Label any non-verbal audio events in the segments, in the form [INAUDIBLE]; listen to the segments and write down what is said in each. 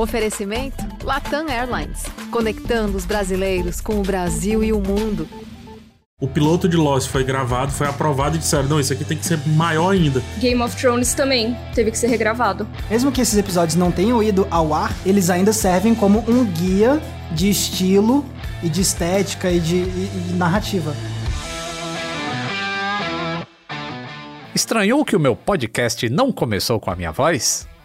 Oferecimento Latam Airlines, conectando os brasileiros com o Brasil e o mundo. O piloto de Lost foi gravado, foi aprovado e disseram: não, isso aqui tem que ser maior ainda. Game of Thrones também teve que ser regravado. Mesmo que esses episódios não tenham ido ao ar, eles ainda servem como um guia de estilo e de estética e de, e, e narrativa. Estranhou que o meu podcast não começou com a minha voz?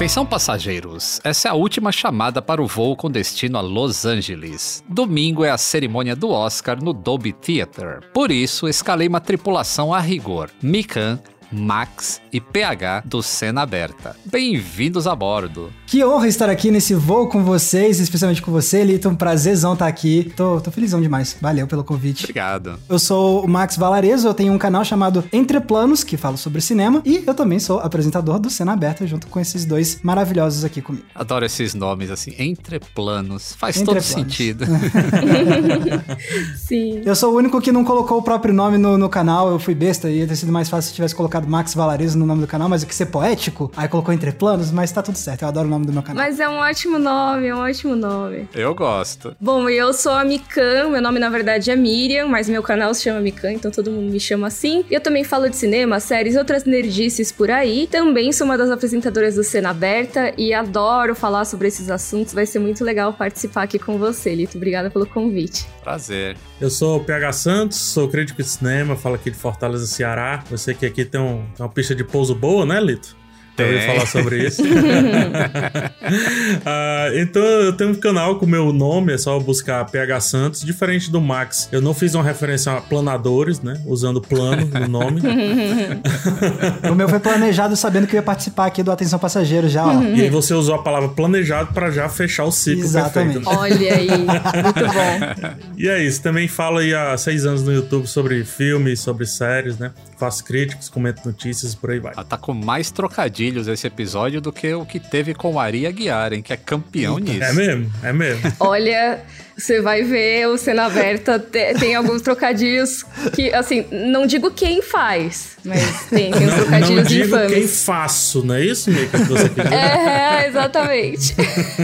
Atenção passageiros, essa é a última chamada para o voo com destino a Los Angeles. Domingo é a cerimônia do Oscar no Dolby Theatre. Por isso, escalei uma tripulação a rigor. Mikan, Max e PH do Cena Aberta. Bem-vindos a bordo. Que honra estar aqui nesse voo com vocês, especialmente com você, Lito. Um prazerzão estar aqui. Tô, tô felizão demais. Valeu pelo convite. Obrigado. Eu sou o Max Valarezo, eu tenho um canal chamado Entre Planos, que fala sobre cinema, e eu também sou apresentador do Cena Aberta, junto com esses dois maravilhosos aqui comigo. Adoro esses nomes assim, Entre Planos. Faz Entre todo Planos. sentido. [LAUGHS] Sim. Eu sou o único que não colocou o próprio nome no, no canal, eu fui besta, ia ter sido mais fácil se tivesse colocado Max Valarezo no nome do canal, mas eu quis ser poético, aí colocou Entre Planos, mas tá tudo certo, eu adoro o nome do meu canal. Mas é um ótimo nome, é um ótimo nome. Eu gosto. Bom, eu sou a Mikan, meu nome na verdade é Miriam, mas meu canal se chama Mikan, então todo mundo me chama assim. Eu também falo de cinema, séries e outras nerdices por aí. Também sou uma das apresentadoras do Cena Aberta e adoro falar sobre esses assuntos. Vai ser muito legal participar aqui com você, Lito. Obrigada pelo convite. Prazer. Eu sou o PH Santos, sou crítico de cinema, falo aqui de Fortaleza, Ceará. Eu sei que aqui tem, um- tem uma pista de pouso boa, né, Lito? Ouviu Tem. falar sobre isso? [LAUGHS] [LAUGHS] Ah, então eu tenho um canal com o meu nome, é só buscar PH Santos. Diferente do Max, eu não fiz uma referência a planadores, né? Usando plano no nome. [LAUGHS] O meu foi planejado sabendo que eu ia participar aqui do Atenção Passageiro já, ó. E aí você usou a palavra planejado para já fechar o ciclo Exatamente. perfeito. né? Olha aí, muito bom. E é isso, também falo aí há seis anos no YouTube sobre filmes, sobre séries, né? Faço críticas, comento notícias e por aí vai. Ah, Tá com mais trocadilhos esse episódio do que o que teve com o Ari Aguiar, hein? Que é campeão nisso. É mesmo, é mesmo. Olha, você vai ver o Cena Aberta, te- tem alguns trocadilhos que, assim, não digo quem faz, mas tem, tem uns Não, não trocadilhos digo infames. quem faço, não é isso, Mika, que você quer dizer? É, exatamente.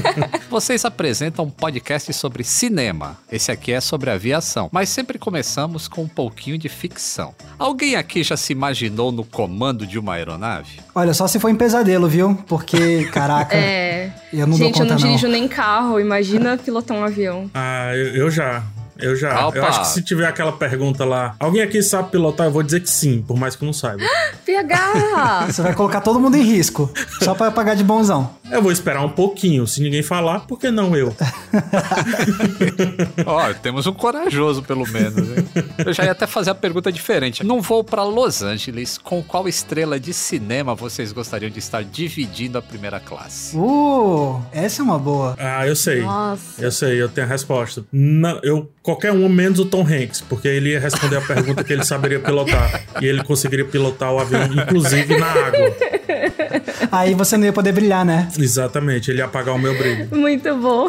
[LAUGHS] Vocês apresentam um podcast sobre cinema. Esse aqui é sobre aviação, mas sempre começamos com um pouquinho de ficção. Alguém aqui já se imaginou no comando de uma aeronave? Olha, só se for em pesadelo, viu? Porque, caraca, É. eu não Gente, dou eu conta não não. dirijo nem carro, imagina pilotar um avião. Ah, eu, eu já. Eu já. Opa. Eu acho que se tiver aquela pergunta lá, alguém aqui sabe pilotar? Eu vou dizer que sim, por mais que eu não saiba. [GASPS] PH! [LAUGHS] Você vai colocar todo mundo em risco, só pra pagar de bonzão. Eu vou esperar um pouquinho. Se ninguém falar, por que não eu? [LAUGHS] Ó, temos um corajoso pelo menos. hein? Eu já ia até fazer a pergunta diferente. Num voo para Los Angeles, com qual estrela de cinema vocês gostariam de estar dividindo a primeira classe? Uh, essa é uma boa. Ah, eu sei. Nossa. Eu sei, eu tenho a resposta. Não, eu, qualquer um menos o Tom Hanks, porque ele ia responder a pergunta que ele saberia pilotar. E ele conseguiria pilotar o avião, inclusive na água. Aí você não ia poder brilhar, né? Exatamente, ele ia apagar o meu brilho. Muito bom.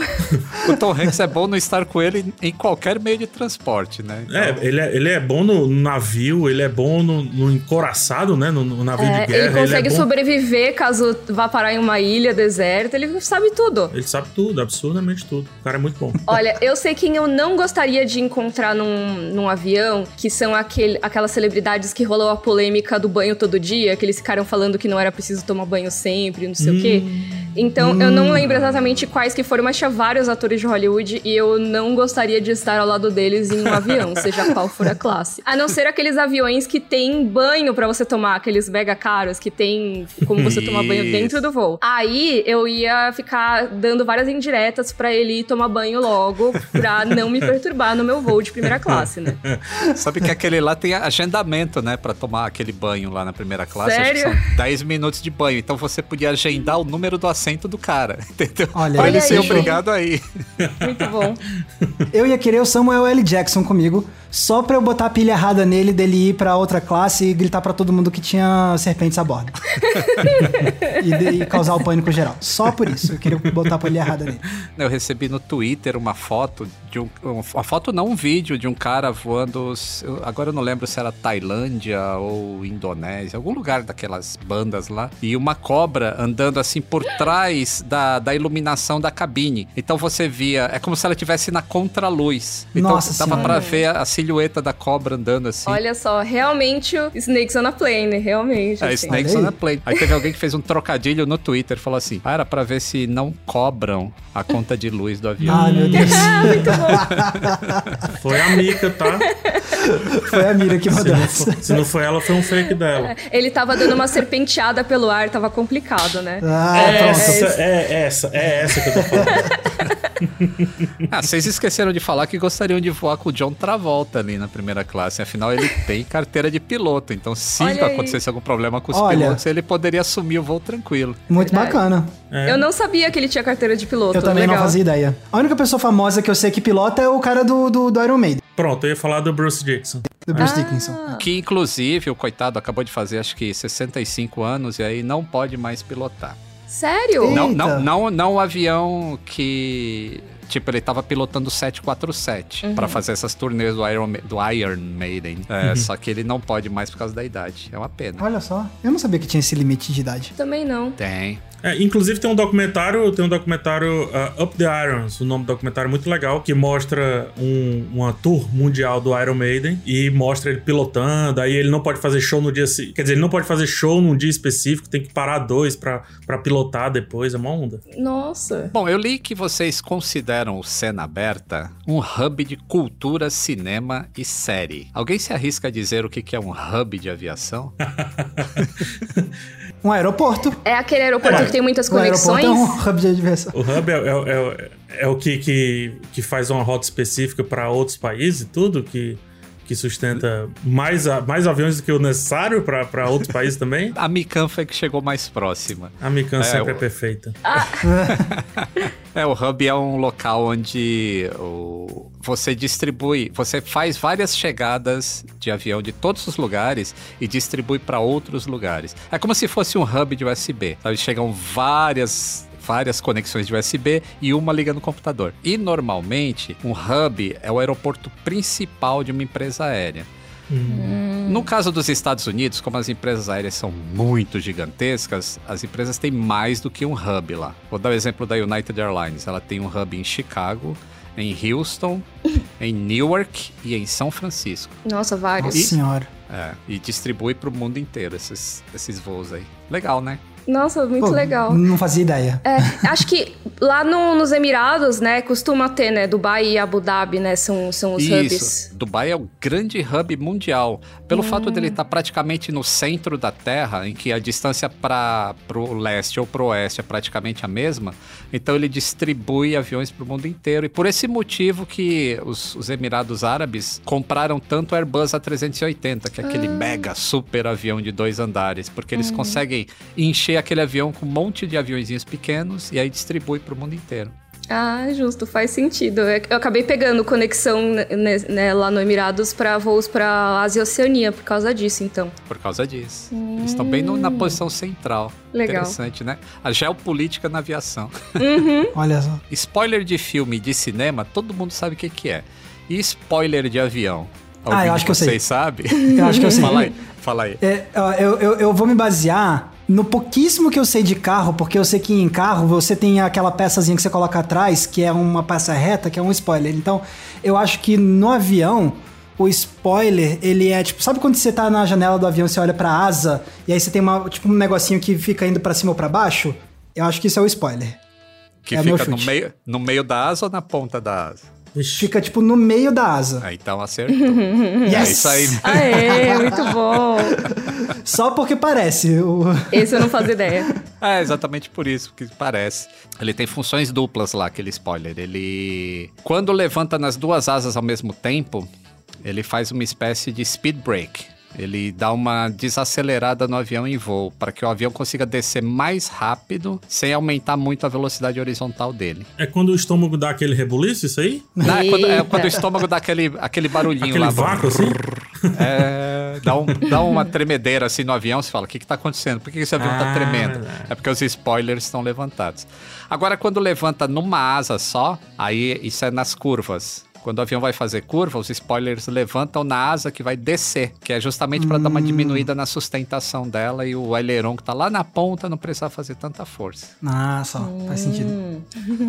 o Tom Hanks é bom no estar com ele em qualquer meio de transporte, né? Então, É, ele é, ele é bom no navio, ele é bom no, no encoraçado, né? No, no navio É, de guerra. ele consegue é bom- sobreviver caso vá parar em uma ilha deserta, ele sabe tudo. Ele sabe tudo, absurdamente tudo. O cara é muito bom. Olha, eu sei quem eu não gostaria de encontrar num, num avião, que são aquele, aquelas celebridades que rolou a polêmica do banho todo dia, que eles ficaram falando que não era preciso tomar banho sempre, não sei o quê. Então, eu não lembro exatamente quais que foram, mas tinha vários atores de Hollywood e eu não gostaria de estar ao lado deles em um avião, [LAUGHS] seja qual for a classe. A não ser aqueles aviões que tem banho pra você tomar, aqueles mega caros que tem como você tomar banho dentro do voo. Aí eu ia ficar dando várias indiretas pra ele ir tomar banho logo, pra não me perturbar no meu voo de primeira classe, né? [LAUGHS] Sabe que aquele lá tem agendamento, né? Pra tomar aquele banho lá na primeira classe. Acho que Sério? são 10 minutos de banho. Então você podia agendar o número do assento do cara, [LAUGHS] entendeu? Olha, Pra ele ser aí. obrigado a ir. Muito bom. Eu ia querer o Samuel L. Jackson comigo, só pra eu botar a pilha errada nele, dele ir pra outra classe e gritar pra todo mundo que tinha serpentes a bordo. [LAUGHS] e, de- e causar o pânico geral. Só por isso. Eu queria botar a pilha errada nele. Eu recebi no Twitter uma foto de um. Uma foto, não, um vídeo de um cara voando. Agora eu não lembro se era Tailândia ou Indonésia, algum lugar daquelas bandas lá. E uma cobra andando assim por trás da, da iluminação da cabine. Então você via. É como se ela estivesse na contraluz. Então Nossa dava Senhora. pra ver a, a silhueta da cobra andando assim. Olha só, realmente o Snakes on a Plane, realmente. É, assim. Snakes Olha on a Plane. Aí teve alguém que fez um trocadilho no Twitter, falou assim: para pra ver se não cobram a conta de luz do avião. Ai, meu Deus. [LAUGHS] Foi a Mika, tá? Foi a mira que Se mandou não, essa. for, se não foi ela, foi um fake dela. Ele tava dando uma serpenteada pelo ar, tava complicado, né? Ah, É pronto. Essa, é essa, é essa que eu tô falando. [LAUGHS] Ah, vocês esqueceram de falar que gostariam de voar com o John Travolta ali na primeira classe. Afinal, ele [LAUGHS] tem carteira de piloto. Então, se Olha aí. acontecesse algum problema com os Olha. pilotos, ele poderia assumir o voo tranquilo. Muito Verdade. bacana. É. Eu não sabia que ele tinha carteira de piloto. Eu também legal. não fazia ideia. A única pessoa famosa que eu sei que pilota é o cara do, do, do Iron Maiden, Pronto, eu ia falar do Bruce Dixon. do Bruce Dickinson. Que, inclusive, o coitado acabou de fazer, acho que 65 anos e aí não pode mais pilotar. Sério? Não, não, não, não o avião que. Tipo, ele tava pilotando o 747 pra fazer essas turnês do Iron, Ma- do Iron Maiden. É, Só que ele não pode mais por causa da idade. É uma pena. Olha só. Eu não sabia que tinha esse limite de idade. Também não. Tem. É, inclusive tem um documentário, tem um documentário uh, Up the Irons, o nome do documentário é muito legal, que mostra um, uma tour mundial do Iron Maiden e mostra ele pilotando, aí ele não pode fazer show no dia quer dizer, ele não pode fazer show num dia específico, tem que parar dois pra, pra pilotar depois, é uma onda. Nossa. Bom, eu li que vocês consideram o Cena Aberta um hub de cultura, cinema e série. Alguém se arrisca a dizer o que que é um hub de aviação? [LAUGHS] Um aeroporto. É aquele aeroporto Ué, que tem muitas O aeroporto conexões? é um hub de diversão. O hub é, é- é- é o que, que, que faz uma rota específica pra outros países e tudo, que, que sustenta mais, a- mais aviões do que o necessário pra pra outros países também. [LAUGHS] A Mikan foi que chegou mais próxima. A Mikan É, sempre o- é perfeita. [LAUGHS] É, o hub é um local onde o- você distribui, você faz várias chegadas de avião de todos os lugares e distribui para outros lugares. É como se fosse um hub de USB. Sabe? Chegam várias várias conexões de USB e uma liga no computador. E normalmente, um hub é o aeroporto principal de uma empresa aérea. No caso dos Estados Unidos, como as empresas aéreas são muito gigantescas, as empresas têm mais do que um hub lá. Vou dar o exemplo da United Airlines. Ela tem um hub em Chicago, em Houston, [LAUGHS] em Newark e em São Francisco. Nossa, vários. Nossa senhora. É, e distribui para o mundo inteiro esses, esses voos aí. Legal, né? Nossa, muito Pô, legal. Não fazia ideia. É, acho que lá no- nos Emirados, né, costuma ter, né, Dubai e Abu Dhabi, né, são, são os hubs. Isso. Dubai é o grande hub mundial. Pelo fato dele estar praticamente no centro da Terra, em que a distância para o leste ou para o oeste é praticamente a mesma, então ele distribui aviões para o mundo inteiro. E por esse motivo que os, os Emirados Árabes compraram tanto o Airbus A380, que é aquele mega super avião de dois andares, porque eles conseguem encher aquele avião com um monte de aviõezinhos pequenos e aí distribui para o mundo inteiro. Ah, justo, faz sentido. É Eu acabei pegando conexão né, né, lá no Emirados para voos para Ásia e Oceania por causa disso, então. Por causa disso. Eles estão bem no- na posição central. Legal. Interessante, né? A geopolítica na aviação. [LAUGHS] Olha só. Spoiler de filme e de cinema, todo mundo sabe o que, que é. E spoiler de avião? Ah, eu Alguém acho de que eu sei. Vocês sabem? Eu acho que eu sei. [LAUGHS] Fala aí, fala aí. É, eu, eu, eu vou me basear no pouquíssimo que eu sei de carro, porque eu sei que em carro você tem aquela peçazinha que você coloca atrás, que é uma peça reta, que é um spoiler. Então, eu acho que no avião, o spoiler, ele é tipo, sabe quando você tá na janela do avião, você olha pra asa, e aí você tem uma, tipo, um negocinho que fica indo pra cima ou pra baixo? Eu acho que isso é o spoiler. Que é fica no meio, no meio da asa ou na ponta da asa? Ixi. Fica, tipo, no meio da asa. Ah, então acertou. [LAUGHS] Yes! É isso aí. Aê, muito bom. [LAUGHS] Só porque parece. O... Esse eu não fazia ideia. É exatamente por isso que parece. Ele tem funções duplas lá, aquele spoiler. Ele. Quando levanta nas duas asas ao mesmo tempo, ele faz uma espécie de speed brake. Ele dá uma desacelerada no avião em voo, para que o avião consiga descer mais rápido, sem aumentar muito a velocidade horizontal dele. É quando o estômago dá aquele rebuliço, isso aí? Não, é, quando, é quando o estômago dá aquele, aquele barulhinho Aquele lá. vácuo, assim? É, dá, um- dá uma tremedeira assim no avião, você fala, o que, que tá acontecendo? Por que, esse avião tá Ah, tremendo? É porque os spoilers estão levantados. Agora, quando levanta numa asa só, aí isso é nas curvas. Quando o avião vai fazer curva, os spoilers levantam na asa que vai descer, que é justamente para dar uma diminuída na sustentação dela e o aileron que tá lá na ponta não precisar fazer tanta força. Ah, só. Faz sentido. Hum.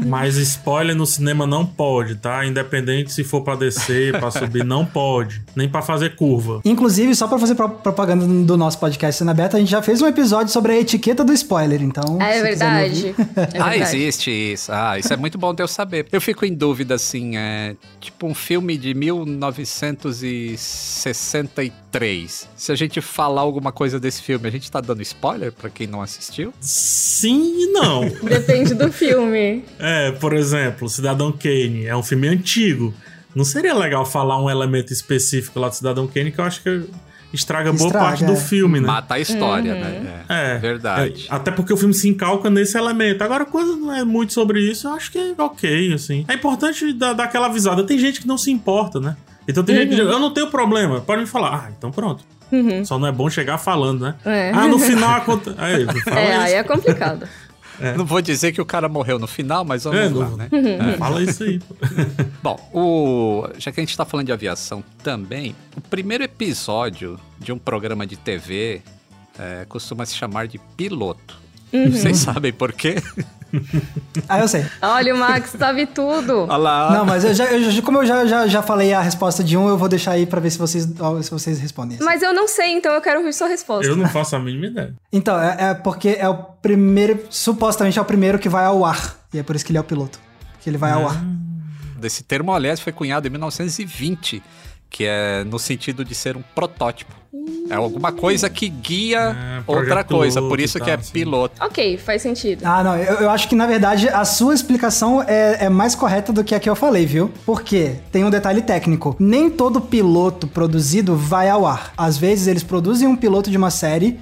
Mas spoiler no cinema não pode, tá? Independente se for pra descer, pra subir, não pode. Nem pra fazer curva. Inclusive, só pra fazer pro- propaganda do nosso podcast Cena Beta, a gente já fez um episódio sobre a etiqueta do spoiler, então... Ah, é me ouvir- verdade. É ah, verdade. existe isso. Ah, isso é muito bom de eu saber. Eu fico em dúvida, assim, é tipo um filme de 1963. Se a gente falar alguma coisa desse filme, a gente tá dando spoiler pra quem não assistiu? Sim e não. [LAUGHS] Depende do filme. É, por exemplo, Cidadão Kane é um filme antigo. Não seria legal falar um elemento específico lá do Cidadão Kane que eu acho que estraga boa Estraga, parte do é. filme, né? Mata a história, né? É, É, verdade. é, até porque o filme se encalca nesse elemento. Agora, quando não é muito sobre isso, eu acho que é ok, assim. É importante dar, dar aquela avisada. Tem gente que não se importa, né? Então tem gente que diz, eu não tenho problema, pode me falar. Ah, então pronto. Só não é bom chegar falando, né? É. Ah, no [LAUGHS] final. Aí, fala É, isso. aí é complicado. Não vou dizer que o cara morreu no final, mas vamos É, lá, não- né? [LAUGHS] É, Fala isso aí. [LAUGHS] Bom, o... já que a gente tá falando de aviação também, o primeiro episódio de um programa de TV é, costuma se chamar de piloto. Vocês sabem por quê? [LAUGHS] Ah, eu sei. Olha, o Max sabe tudo. Olha lá. Não, mas eu já, eu como eu já, já, já falei a resposta de um, eu vou deixar aí pra ver se vocês, se vocês respondem. Mas eu não sei, então eu quero ouvir sua resposta. Eu não faço a mínima ideia. Então, é, é porque é o primeiro, supostamente é o primeiro que vai ao ar. E é por isso que ele é o piloto. Que ele vai ao ar. Desse termo, aliás, foi cunhado em 1920, que é no sentido de ser um protótipo. É alguma coisa que guia projeto outra coisa, por isso que é assim. piloto. Ok, faz sentido. Ah, não, eu, eu acho que na verdade a sua explicação é, é mais correta do que a que eu falei, viu? Porque tem um detalhe técnico: nem todo piloto produzido vai ao ar. Às vezes eles produzem um piloto de uma série,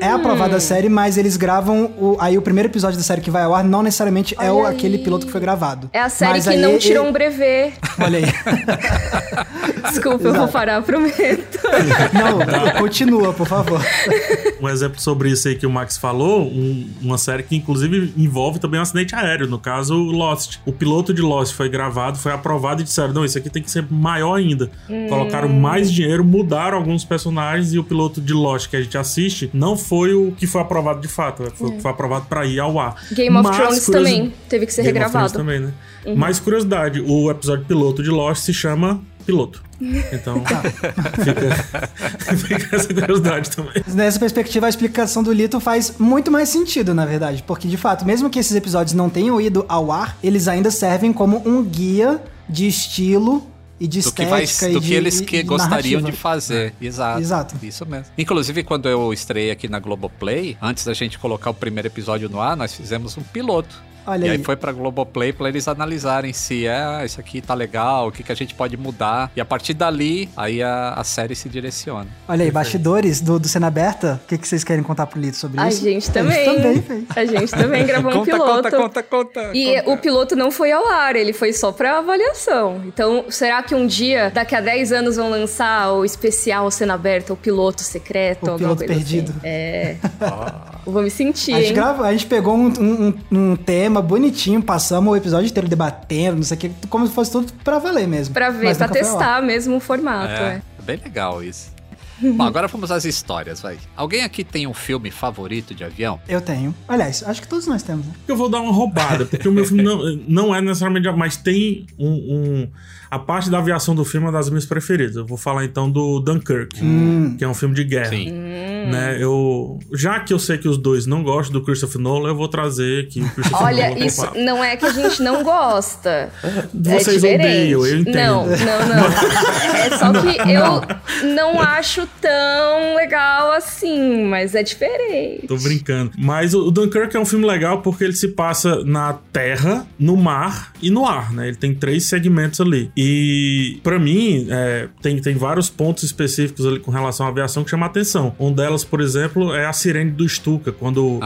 é aprovada a série, mas eles gravam o, aí o primeiro episódio da série que vai ao ar não necessariamente é o, Olha aquele piloto que foi gravado. É a série Mas que aí não ele- tirou um brevet. Olha aí. [LAUGHS] Desculpa, eu vou parar, prometo. não, [LAUGHS] continua, por favor. Um exemplo sobre isso aí que o Max falou, um- uma série que inclusive envolve também um acidente aéreo, no caso Lost. O piloto de Lost foi gravado, foi aprovado e disseram, não, isso aqui tem que ser maior ainda. Colocaram mais dinheiro, mudaram alguns personagens e o piloto de Lost que a gente assiste não foi o que foi aprovado de fato, foi o que foi aprovado pra ir ao ar. Game of Mas, Thrones curiosi- também teve que ser Game of Thrones regravado. também, né? Mais curiosidade, o episódio piloto de Lost se chama Piloto. Então, fica, [LAUGHS] fica essa curiosidade também. Nessa perspectiva, a explicação do Lito faz muito mais sentido, na verdade. Porque, de fato, mesmo que esses episódios não tenham ido ao ar, eles ainda servem como um guia de estilo e de Do que, do e de que eles que de gostariam narrativa. de fazer. Exato. Exato. Isso mesmo. Inclusive, quando eu estreiei aqui na Globoplay, antes da gente colocar o primeiro episódio no ar, nós fizemos um piloto. Olha e aí aí. foi pra Globoplay pra eles analisarem se é, isso aqui tá legal, o que, que a gente pode mudar. E a partir dali, aí a, a série se direciona. Olha aí, bastidores do, do Cena Aberta. O que, que vocês querem contar pro Lito sobre A isso? gente A também. gente também fez. A gente também [LAUGHS] gravou um conta, piloto. conta, conta, conta. E conta. o piloto não foi ao ar, ele foi só pra avaliação. Então, será que um dia, daqui a 10 anos, vão lançar o especial cena aberta, o piloto secreto? O alguma piloto coisa perdido. Assim? É. [LAUGHS] Vou me sentir, A gente, hein? grava, a gente pegou um, um- um- um tema bonitinho, passamos o episódio inteiro debatendo, não sei o que, como se fosse tudo pra valer mesmo. Pra ver, Mas pra testar mesmo o formato, É, é. bem legal isso. Bom, agora vamos às histórias, vai. Alguém aqui tem um filme favorito de avião? Eu tenho. Aliás, acho que todos nós temos, né? Eu vou dar uma roubada, porque o meu filme não, não é necessariamente. Mas tem um, um- A parte da aviação do filme é uma das minhas preferidas. Eu vou falar então do Dunkirk, que é um filme de guerra. Sim. Né? Eu, já que eu sei que os dois não gostam do Christopher Nolan, eu vou trazer aqui o Christopher Olha, Nolan. isso pro papo. não é que a gente não gosta. [LAUGHS] Vocês é odeiam, eu entendo. Não, não, não. [LAUGHS] É só que eu não acho tão legal assim, mas é diferente. Tô brincando. Mas o o Dunkirk é um filme legal porque ele se passa na terra, no mar e no ar, né? Ele tem três segmentos ali. E pra mim, é, tem, tem vários pontos específicos ali com relação à aviação que chamam a atenção. Um delas, por exemplo, é a sirene do Stuka. Quando o,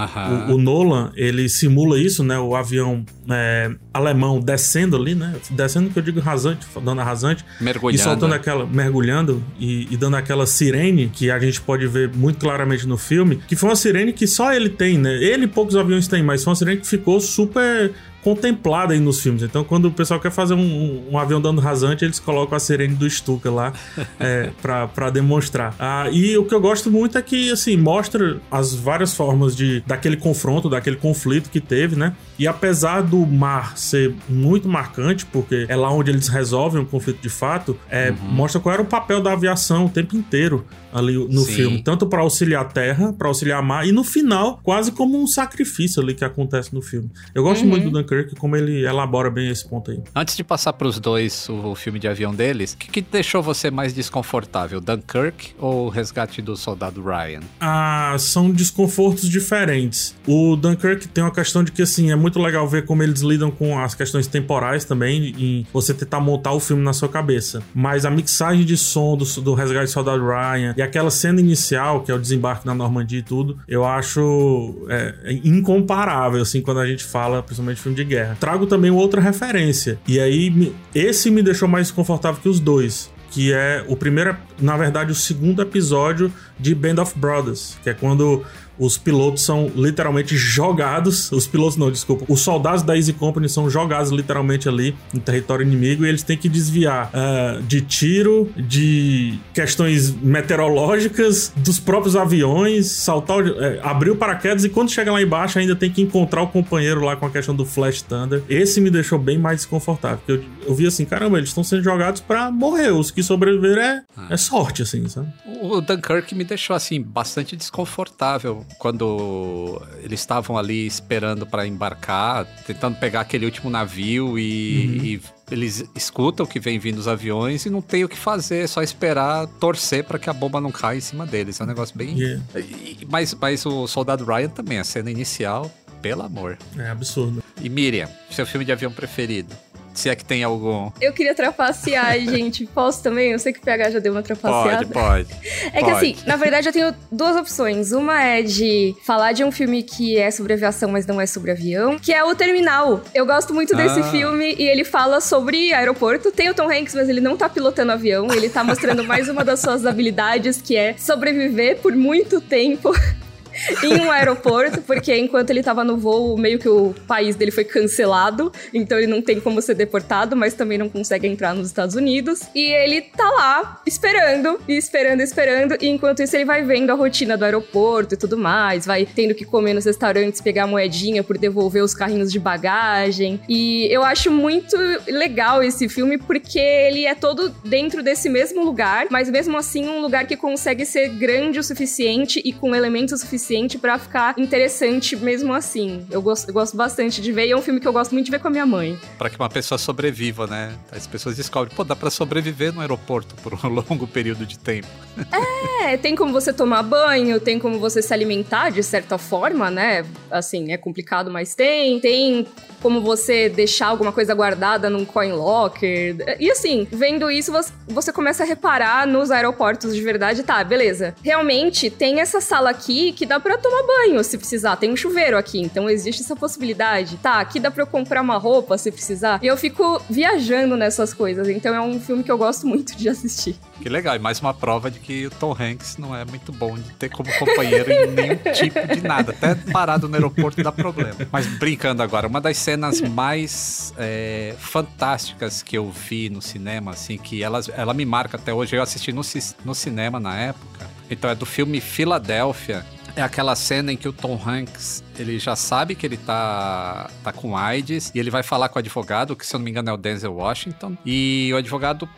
o Nolan, ele simula isso, né? O avião é, alemão descendo ali, né? Descendo que eu digo rasante, dando a rasante. Mergulhando. E soltando aquela, mergulhando e, e dando aquela sirene que a gente pode ver muito claramente no filme, que foi uma sirene que só ele tem, né? Ele e poucos aviões têm, mas foi uma sirene que ficou super contemplada aí nos filmes. Então, quando o pessoal quer fazer um, um- avião dando rasante, eles colocam a sirene do Stuka lá [LAUGHS] é, pra, pra demonstrar. Ah, e o que eu gosto muito é que, assim, mostra as várias formas de daquele confronto, daquele conflito que teve, né? E apesar do mar ser muito marcante, porque é lá onde eles resolvem o conflito de fato, é, mostra qual era o papel da aviação o tempo inteiro ali no Sim. filme. Tanto pra auxiliar a terra, pra auxiliar a mar, e no final, quase como um sacrifício ali que acontece no filme. Eu gosto muito do Dunkirk, como ele elabora bem esse ponto aí. Antes de passar pros dois o, o filme de avião deles, o que, que deixou você mais desconfortável? Dunkirk ou o Resgate do Soldado Ryan? Ah, são desconfortos diferentes. O Dunkirk tem uma questão de que, assim, é muito legal ver como eles lidam com as questões temporais também, e você tentar montar o filme na sua cabeça. Mas a mixagem de som do, do Resgate do Soldado Ryan e aquela cena inicial, que é o desembarque na Normandia e tudo, eu acho é, é incomparável, assim, quando a gente fala, principalmente de filme de guerra. Trago também outra referência, e aí esse me deixou mais desconfortável que os dois que é o primeiro, na verdade, o segundo episódio de Band of Brothers, que é quando os pilotos são literalmente jogados, os pilotos não, desculpa, os soldados da Easy Company são jogados literalmente ali no território inimigo e eles têm que desviar ah, de tiro, de questões meteorológicas, dos próprios aviões, saltar, é, abrir o paraquedas e quando chega lá embaixo ainda tem que encontrar o companheiro lá com a questão do Flash Thunder. Esse me deixou bem mais desconfortável, porque eu, eu vi assim, caramba, eles estão sendo jogados pra morrer, os que sobreviver é, é sorte, assim, sabe? O Dunkirk me deixou assim bastante desconfortável quando eles estavam ali esperando para embarcar, tentando pegar aquele último navio e, e eles escutam que vem vindo os aviões e não tem o que fazer, é só esperar, torcer para que a bomba não caia em cima deles. É um negócio bem. E- Mas, mas o Soldado Ryan também, a cena inicial, pelo amor. é absurdo. E Miriam, seu filme de avião preferido? Se é que tem algum. Eu queria trapacear, [LAUGHS] gente. Posso também? Eu sei que o PH já deu uma trapaceada. Pode, pode. [LAUGHS] É que Pode. assim, na verdade eu tenho duas opções. Uma é de falar de um filme que é sobre aviação, mas não é sobre avião, que é o Terminal. Eu gosto muito desse Ah. filme e ele fala sobre aeroporto. Tem o Tom Hanks, mas ele não tá pilotando avião, ele tá mostrando mais uma das suas habilidades, que é sobreviver por muito tempo. [LAUGHS] em um aeroporto, porque enquanto ele tava no voo, meio que o país dele foi cancelado, então ele não tem como ser deportado, mas também não consegue entrar nos Estados Unidos. E ele tá lá esperando, e esperando, esperando, e enquanto isso ele vai vendo a rotina do aeroporto e tudo mais, vai tendo que comer nos restaurantes, pegar moedinha por devolver os carrinhos de bagagem. E eu acho muito legal esse filme porque ele é todo dentro desse mesmo lugar, mas mesmo assim um lugar que consegue ser grande o suficiente e com elementos suficientes suficiente pra ficar interessante mesmo assim. Eu gosto, eu gosto bastante de ver e é um filme que eu gosto muito de ver com a minha mãe. Pra que uma pessoa sobreviva, né? As pessoas descobrem, pô, dá pra sobreviver no aeroporto por um [LAUGHS] longo período de tempo. É, tem como você tomar banho, tem como você se alimentar de certa forma, né? Assim, é complicado, mas tem. Tem como você deixar alguma coisa guardada num coin locker. E assim, vendo isso, você começa a reparar nos aeroportos de verdade, tá, beleza. Realmente tem essa sala aqui que dá pra tomar banho se precisar. Tem um chuveiro aqui, então existe essa possibilidade. Tá, aqui dá pra eu comprar uma roupa se precisar. E eu fico viajando nessas coisas. Então é um filme que eu gosto muito de assistir. Que legal, e mais uma prova de que o Tom Hanks não é muito bom de ter como companheiro em nenhum [LAUGHS] tipo de nada. Até parado no aeroporto dá problema. Mas brincando agora, uma das cenas mais é, fantásticas que eu vi no cinema, assim, que ela, ela me marca até hoje, eu assisti no, no cinema na época. Então é do filme Filadélfia. É aquela cena em que o Tom Hanks, ele já sabe que ele tá, tá com AIDS e ele vai falar com o advogado, que se eu não me engano é o Denzel Washington. E o advogado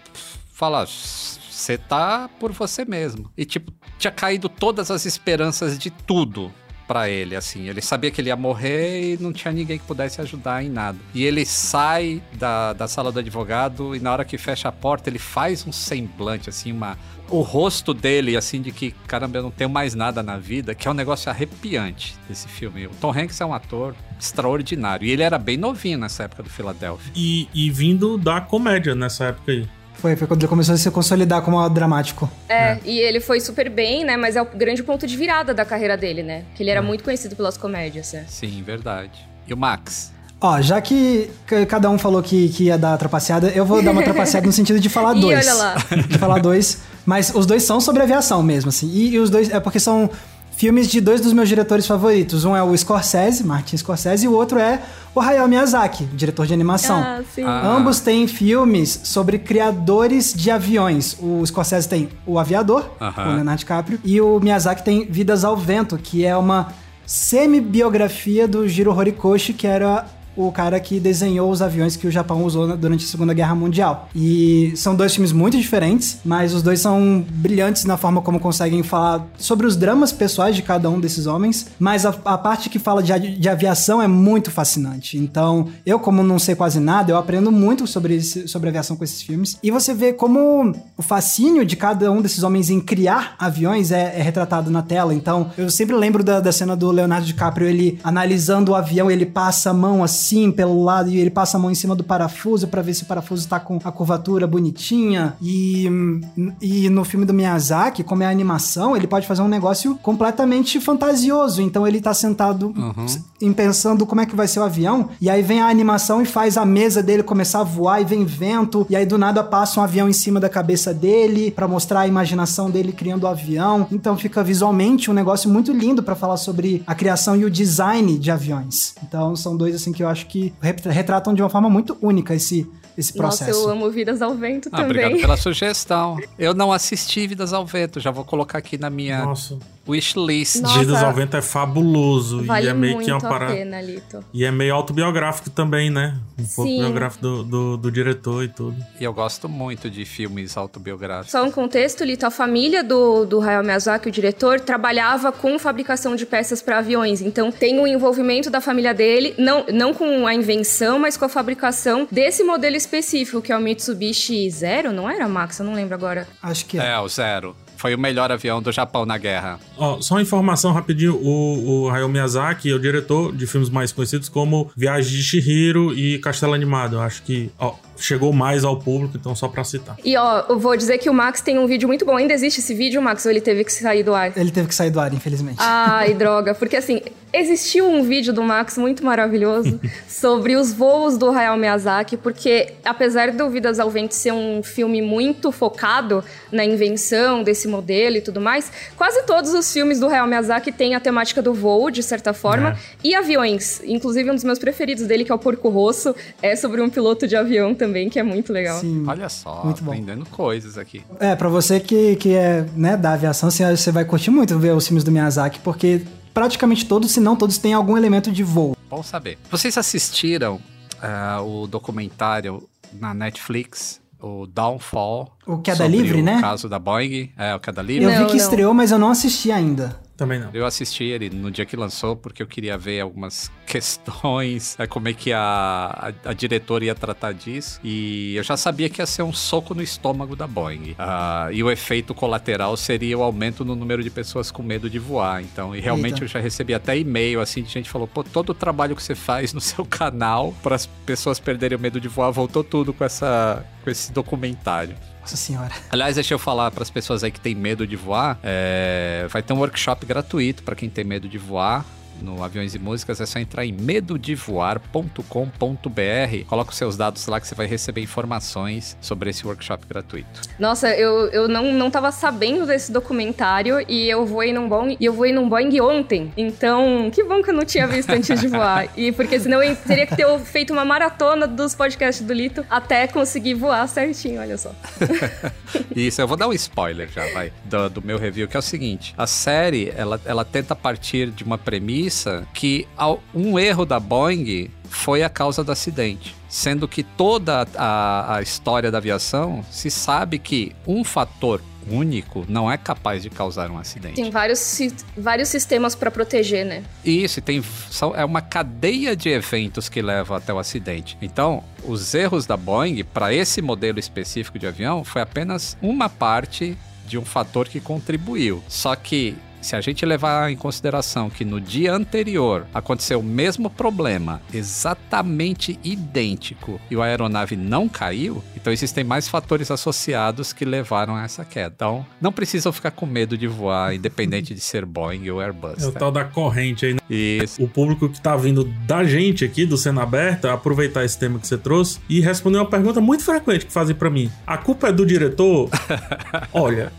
fala: você tá por você mesmo. E, tipo, tinha caído todas as esperanças de tudo pra ele, assim. Ele sabia que ele ia morrer e não tinha ninguém que pudesse ajudar em nada. E ele sai da, da sala do advogado e na hora que fecha a porta, ele faz um semblante, assim, uma... O rosto dele, assim, de que, caramba, eu não tenho mais nada na vida, que é um negócio arrepiante desse filme. O Tom Hanks é um ator extraordinário. E ele era bem novinho nessa época do Philadelphia. E, e vindo da comédia nessa época aí. Foi, foi quando ele começou a se consolidar como dramático. É, e ele foi super bem, né? Mas é o grande ponto de virada da carreira dele, né? Que ele era muito conhecido pelas comédias, né? Sim, verdade. E o Max? Ó, já que cada um falou que, que ia dar trapaceada, eu vou dar uma trapaceada no sentido de [LAUGHS] falar Ih, dois. olha lá. De falar dois. Mas os dois são sobre aviação mesmo, assim. E, e os dois. É porque são filmes de dois dos meus diretores favoritos. Um é o Scorsese, Martin Scorsese, e o outro é o Hayao Miyazaki, diretor de animação. Ah, sim. Ah. Ambos têm filmes sobre criadores de aviões. O Scorsese tem O Aviador, Aham. com o Leonardo DiCaprio, e o Miyazaki tem Vidas ao Vento, que é uma semi-biografia do Jiro Horikoshi, que era o cara que desenhou os aviões que o Japão usou durante a Segunda Guerra Mundial. E são dois filmes muito diferentes, mas os dois são brilhantes na forma como conseguem falar sobre os dramas pessoais de cada um desses homens, mas a, a parte que fala de, de aviação é muito fascinante. Então, eu como não sei quase nada, eu aprendo muito sobre, esse- sobre aviação com esses filmes. E você vê como o fascínio de cada um desses homens em criar aviões é, é retratado na tela. Então, eu sempre lembro da, da cena do Leonardo DiCaprio, ele analisando o avião, ele passa a mão assim pelo lado e ele passa a mão em cima do parafuso pra ver se o parafuso tá com a curvatura bonitinha. E, e no filme do Miyazaki, como é a animação, ele pode fazer um negócio completamente fantasioso. Então, ele tá sentado em pensando como é que vai ser o avião, e aí vem a animação e faz a mesa dele começar a voar e vem vento, e aí do nada passa um avião em cima da cabeça dele pra mostrar a imaginação dele criando o avião. Então fica visualmente um negócio muito lindo pra falar sobre a criação e o design de aviões. Então são dois assim que eu acho que retratam de uma forma muito única esse esse Nossa, processo. eu amo Vidas ao Vento Ah, obrigado também. pela sugestão. Eu não assisti Vidas ao Vento, já vou colocar aqui na minha Nossa. Wishlist. Nossa. Vidas ao Vento é fabuloso. Vale e é meio muito que uma a parada. pena, Lito. E é meio autobiográfico também, né? Um pouco Sim. biográfico do, do, do diretor e tudo. E eu gosto muito de filmes autobiográficos. Só um contexto, Lito, a família do, do Hayao Miyazaki, o diretor, trabalhava com fabricação de peças para aviões. Então tem o envolvimento da família dele, não, não com a invenção, mas com a fabricação desse modelo específico, que é o Mitsubishi Zero, não era, Max? Eu não lembro agora. Acho que é. É, o Zero. Foi o melhor avião do Japão na guerra. Ó, só uma informação rapidinho: o, o Hayao Miyazaki é o diretor de filmes mais conhecidos como Viagem de Chihiro e Castelo Animado. Eu acho que ó, chegou mais ao público, então só pra citar. E ó, eu vou dizer que o Max tem um vídeo muito bom. Ainda existe esse vídeo, Max, ou ele teve que sair do ar? Ele teve que sair do ar, infelizmente. Ai, droga. Porque assim, existiu um vídeo do Max muito maravilhoso [LAUGHS] sobre os voos do Hayao Miyazaki, porque apesar do Vidas ao Vento ser um filme muito focado na invenção desse modelo e tudo mais, quase todos os filmes do Hayao Miyazaki têm a temática do voo, de certa forma, É. e aviões. Inclusive, um dos meus preferidos dele, que é o Porco Rosso, é sobre um piloto de avião também, que é muito legal. Sim. Olha só, Muito bom. aprendendo coisas aqui. É, pra você que, que é né, da aviação, você, você vai curtir muito ver os filmes do Miyazaki, porque praticamente todos, se não todos, têm algum elemento de voo. Bom saber. Vocês assistiram ah, o documentário na Netflix, o Downfall? O Queda Livre, o né? caso da Boeing. É, o Queda Livre. Eu Não, vi que não. estreou, mas eu não assisti ainda. Também não. Eu assisti ele no dia que lançou porque eu queria ver algumas [LAUGHS] questões, né, como é que a, a, a diretora ia tratar disso. E eu já sabia que ia ser um soco no estômago da Boeing. Uh, e o efeito colateral seria o aumento no número de pessoas com medo de voar. Então, e realmente Eita. eu já recebi até e-mail assim de gente falou: pô, todo o trabalho que você faz no [LAUGHS] seu canal para as pessoas perderem o medo de voar voltou tudo com, essa, com esse documentário. Nossa senhora. Aliás, deixa eu falar para as pessoas aí que têm medo de voar, é... vai ter um workshop gratuito para quem tem medo de voar no Aviões e Músicas, é só entrar em medodevoar.com.br. Coloca os seus dados lá que você vai receber informações sobre esse workshop gratuito. Nossa, eu, eu não, não tava sabendo desse documentário e eu voei num Boeing e eu voei num Boeing ontem. Então, que bom que eu não tinha visto antes de voar. E porque senão eu teria que ter feito uma maratona dos podcasts do Lito até conseguir voar certinho, olha só. [LAUGHS] Isso, eu vou dar um spoiler já, vai, do, do meu review, que é o seguinte: a série, ela, ela tenta partir de uma premissa que um erro da Boeing foi a causa do acidente. Sendo que toda a, a história da aviação se sabe que um fator único não é capaz de causar um acidente. Tem vários, vários sistemas para proteger, né? Isso, tem, são, é uma cadeia de eventos que leva até o acidente. Então, os erros da Boeing para esse modelo específico de avião foi apenas uma parte de um fator que contribuiu. Só que se a gente levar em consideração que no dia anterior aconteceu o mesmo problema, exatamente idêntico, e a aeronave não caiu, então existem mais fatores associados que levaram a essa queda. Então, não precisam ficar com medo de voar, [LAUGHS] independente de ser Boeing ou Airbus. É o tá? tal da corrente aí, né? Isso. O público que tá vindo da gente aqui, do Cena Aberta, aproveitar esse tema que você trouxe e responder uma pergunta muito frequente que fazem para mim. A culpa é do diretor? [LAUGHS] Olha,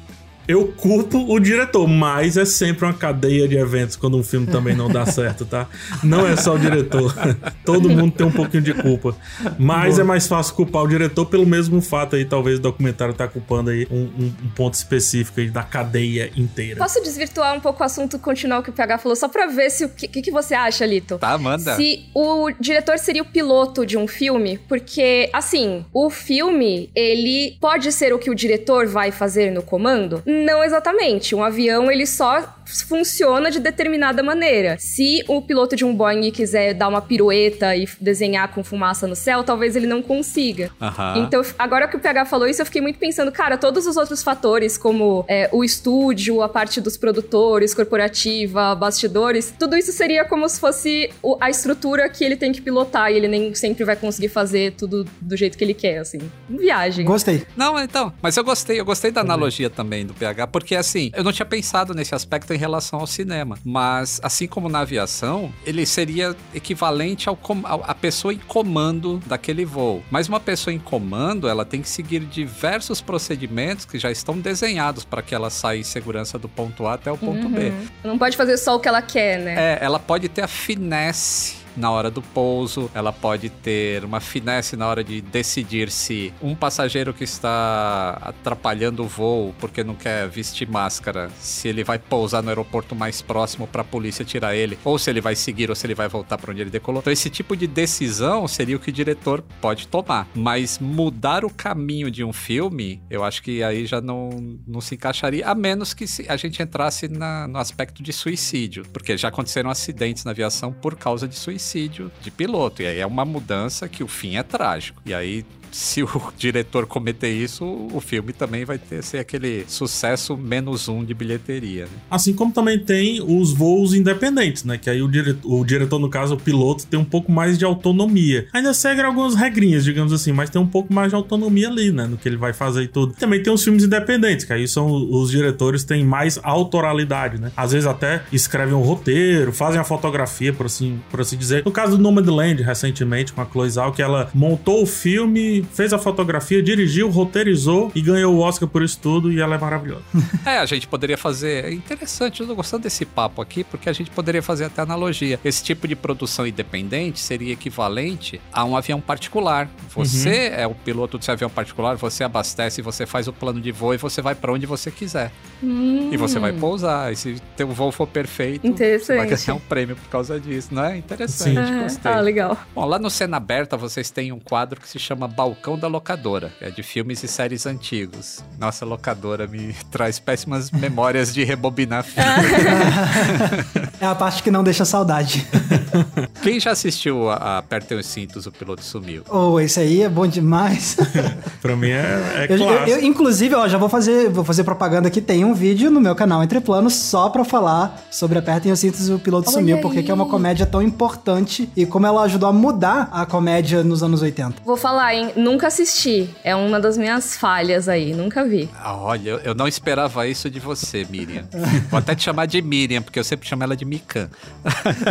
eu culpo o diretor, mas é sempre uma cadeia de eventos quando um filme também não dá certo, tá? Não é só o diretor. [LAUGHS] Todo mundo tem um pouquinho de culpa. Mas Boa. é mais fácil culpar o diretor pelo mesmo fato aí, talvez o documentário tá culpando aí um, um, um ponto específico aí da cadeia inteira. Posso desvirtuar um pouco o assunto continuar que o PH falou, só pra ver se o que, que, você acha, Lito? Tá, manda. Se o diretor seria o piloto de um filme, porque, assim, o filme, ele pode ser o que o diretor vai fazer no comando? Não exatamente. Um avião, ele só funciona de determinada maneira. Se o piloto de um Boeing quiser dar uma pirueta e desenhar com fumaça no céu, talvez ele não consiga. Uhum. Então, agora que o PH falou isso, eu fiquei muito pensando, cara, todos os outros fatores, como é, o estúdio, a parte dos produtores, corporativa, bastidores, tudo isso seria como se fosse a estrutura que ele tem que pilotar e ele nem sempre vai conseguir fazer tudo do jeito que ele quer, assim. Viagem. Gostei. Não, então, mas eu gostei, eu gostei da analogia também do PH, porque assim, eu não tinha pensado nesse aspecto em relação ao cinema, mas assim como na aviação, ele seria equivalente ao, ao a pessoa em comando daquele voo. Mas uma pessoa em comando, ela tem que seguir diversos procedimentos que já estão desenhados para que ela saia em segurança do ponto A até o ponto uhum. B. Não pode fazer só o que ela quer, né? É, ela pode ter a finesse na hora do pouso, ela pode ter uma finesse na hora de decidir se um passageiro que está atrapalhando o voo porque não quer vestir máscara, se ele vai pousar no aeroporto mais próximo para a polícia tirar ele, ou se ele vai seguir ou se ele vai voltar para onde ele decolou. Então esse tipo de decisão seria o que o diretor pode tomar, mas mudar o caminho de um filme, eu acho que aí já não, não se encaixaria, a menos que a gente entrasse na, no aspecto de suicídio, porque já aconteceram acidentes na aviação por causa de suicídio suicídio de piloto. E aí é uma mudança que o fim é trágico. E aí [LAUGHS] se o diretor cometer isso, o filme também vai ter ser aquele sucesso menos um de bilheteria. Né? Assim como também tem os voos independentes, né? Que aí o diretor, o diretor, no caso, o piloto, tem um pouco mais de autonomia. Ainda segue algumas regrinhas, digamos assim, mas tem um pouco mais de autonomia ali, né? No que ele vai fazer e tudo. Também tem os filmes independentes, que aí são os diretores têm mais autoralidade, né? Às vezes até escrevem um roteiro, fazem a fotografia, por assim, por assim dizer. No caso do Nomadland, recentemente, com a Chloe Zhao, que ela montou o filme fez a fotografia, dirigiu, roteirizou e ganhou o Oscar por isso tudo e ela é maravilhosa. [LAUGHS] é, a gente poderia fazer. É interessante, eu tô gostando desse papo aqui, porque a gente poderia fazer até analogia. Esse tipo de produção independente seria equivalente a um avião particular. Você uhum. é o piloto desse avião particular, você abastece, você faz o plano de voo e você vai para onde você quiser. Hum. E você vai pousar. E se teu voo for perfeito, você vai ganhar um prêmio por causa disso, não é? Interessante, Sim. gostei. Ah, legal. Bom, lá no Cena Aberta vocês têm um quadro que se chama Baú balcão da locadora. É de filmes e séries antigos. Nossa, locadora me [LAUGHS] traz péssimas memórias de rebobinar filme. [LAUGHS] É a parte que não deixa saudade. [LAUGHS] [LAUGHS] Quem já assistiu a Apertem os Cintos, o piloto sumiu? Oh, esse aí é bom demais. [LAUGHS] Pra mim é, é Eu- eu- clássico. eu, inclusive, ó, já vou fazer, vou fazer propaganda aqui. Tem um vídeo no meu canal Entre Planos só pra falar sobre Apertem os Cintos e o Piloto Olha Sumiu, aí. porque que é uma comédia tão importante e como ela ajudou a mudar a comédia nos anos 80. Vou falar, hein? Nunca assisti. É uma das minhas falhas aí. Nunca vi. Ah, olha, eu- eu não esperava isso de você, Miriam. Vou até te chamar de Miriam, porque eu sempre chamo ela de Mikan. [LAUGHS]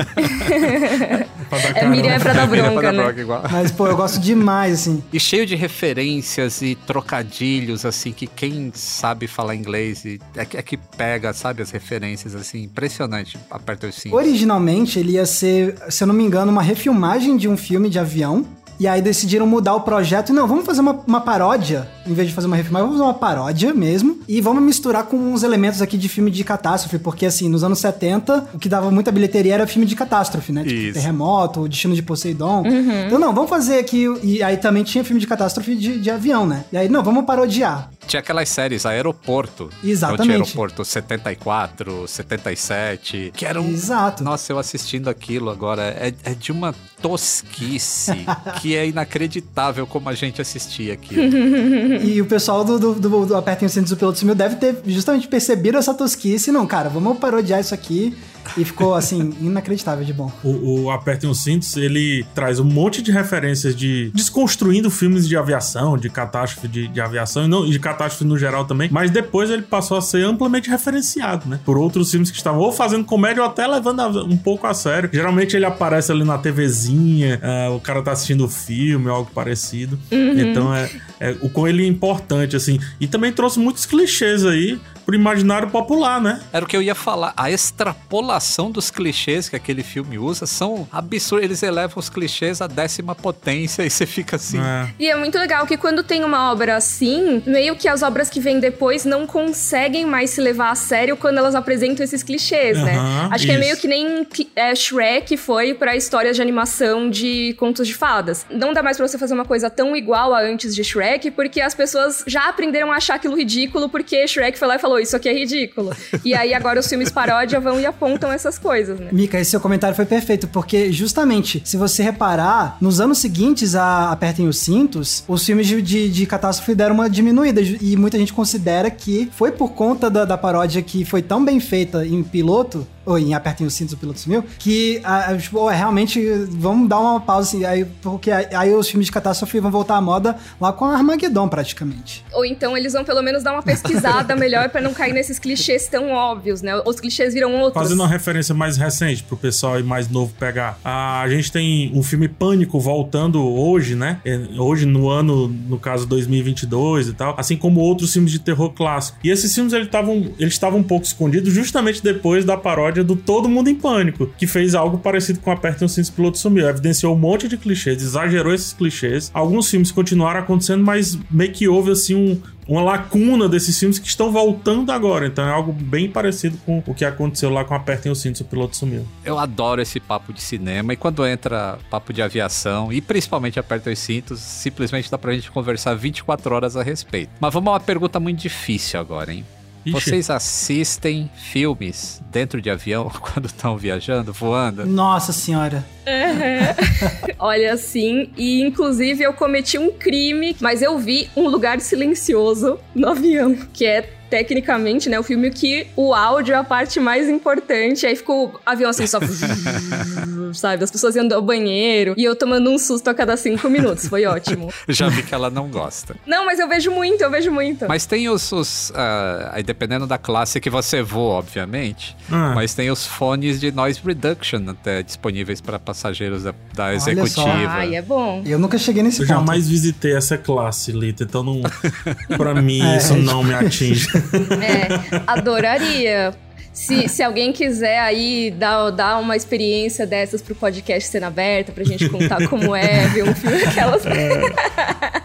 Pra dar É. Miriam é pra dar Miriam bronca, para né? bronca igual. Mas, pô, eu gosto demais, assim. E cheio de referências e trocadilhos, assim, que quem sabe falar inglês e é, que- é que pega, sabe, as referências, assim, impressionante. Aperta os cintos. Originalmente, ele ia ser, se eu não me engano, uma refilmagem de um filme de avião. E aí decidiram mudar o projeto. Não, vamos fazer uma, uma paródia. Em vez de fazer uma refilmagem, vamos fazer uma paródia mesmo. E vamos misturar com uns elementos aqui de filme de catástrofe. Porque, assim, nos anos 70, o que dava muita bilheteria era filme de catástrofe, né? Tipo, Isso. Terremoto, o Destino de Poseidon. Então, não, vamos fazer aqui... E aí também tinha filme de catástrofe de, de avião, né? E aí, não, vamos parodiar. Tinha aquelas séries, Aeroporto. Exatamente. Então tinha Aeroporto 74, 77, que eram... Exato. Nossa, eu assistindo aquilo agora, é, é de uma tosquice [LAUGHS] que é inacreditável como a gente assistia aquilo. [LAUGHS] E o pessoal do, do, do, do Apertem os Cintos do Piloto Sumiu deve ter justamente percebido essa tosquice. Não, cara, vamos parodiar isso aqui. E ficou, assim, inacreditável de bom. O, o Apertem os Cintos, ele traz um monte de referências de desconstruindo filmes de aviação, de catástrofe de, de aviação, e não, e de catástrofe no geral também. Mas depois ele passou a ser amplamente referenciado, né? Por outros filmes que estavam ou fazendo comédia ou até levando a- um pouco a sério. Geralmente ele aparece ali na TVzinha, ah, o cara tá assistindo o filme, algo parecido. Então é, é, o com ele é importante, assim. E também trouxe muitos clichês aí pro imaginário popular, né? Era o que eu ia falar. A extrapolação dos clichês que aquele filme usa são absurdos. Eles elevam os clichês à décima potência [LAUGHS] e você fica assim. É. E é muito legal que quando tem uma obra assim, meio que as obras que vêm depois não conseguem mais se levar a sério quando elas apresentam esses clichês, né? Aham, Acho que é meio que nem é, Shrek foi pra histórias de animação de contos de fadas. Não dá mais pra você fazer uma coisa tão igual a antes de Shrek, porque as pessoas já aprenderam a achar aquilo ridículo, porque Shrek foi lá e falou, isso aqui é ridículo. e aí agora os filmes paródia vão e apontam essas coisas, né? Mika, esse seu comentário foi perfeito, porque justamente, se você reparar, nos anos seguintes a Apertem os Cintos, os filmes de, de, catástrofe deram uma diminuída, e muita gente considera que foi por conta da, da paródia que foi tão bem feita em piloto, ou em Apertem os Cintos, o piloto sumiu, que ah, tipo, realmente vamos dar uma pausa, assim, aí, porque aí, os filmes de catástrofe vão voltar à moda lá com Armageddon, praticamente. Ou então eles vão pelo menos dar uma pesquisada melhor pra não cair nesses clichês tão óbvios, né? Os clichês viram outros. Fazendo uma referência mais recente pro pessoal aí mais novo pegar. A gente tem um filme Pânico voltando hoje, né? É, Hoje no ano, no caso 2022 e tal, assim como outros filmes de terror clássico. E esses filmes eles estavam eles estavam um pouco escondidos justamente depois da paródia do Todo Mundo em Pânico, que fez algo parecido com Apertem os Cintos Piloto Sumiu. Evidenciou um monte de clichês, exagerou esses clichês. Alguns filmes continuaram acontecendo, mas meio que houve assim um uma lacuna desses filmes que estão voltando agora. Então é algo bem parecido com o que aconteceu lá com Apertem os Cintos, o piloto sumiu. Eu adoro esse papo de cinema e quando entra papo de aviação e principalmente aperta os cintos, simplesmente dá pra gente conversar 24 horas a respeito. Mas vamos a uma pergunta muito difícil agora, hein? Ixi. Vocês assistem filmes dentro de avião [LAUGHS] quando estão viajando, voando? Nossa senhora. [LAUGHS] Olha, assim, e inclusive eu cometi um crime, mas eu vi Um Lugar Silencioso no avião, que é tecnicamente, né, o filme que o áudio é a parte mais importante, aí ficou o avião assim só [LAUGHS] sabe, as pessoas indo ao banheiro e eu tomando um susto a cada cinco minutos, foi ótimo. [LAUGHS] Já vi que ela não gosta. Não, mas eu vejo muito, eu vejo muito. Mas tem os. os ah, aí dependendo da classe que você voa, obviamente. Ah. Mas tem os fones de noise reduction até disponíveis para passageiros da, da Olha só. executiva. Ai, é bom. Eu nunca cheguei nesse Eu ponto. jamais visitei essa classe, Lita, então não. [LAUGHS] pra mim, É, isso é não me atinge. [LAUGHS] É, adoraria. Se, se alguém quiser aí dar, dar uma experiência dessas pro podcast Cena Aberta, pra gente contar como é ver um filme daquelas. [LAUGHS]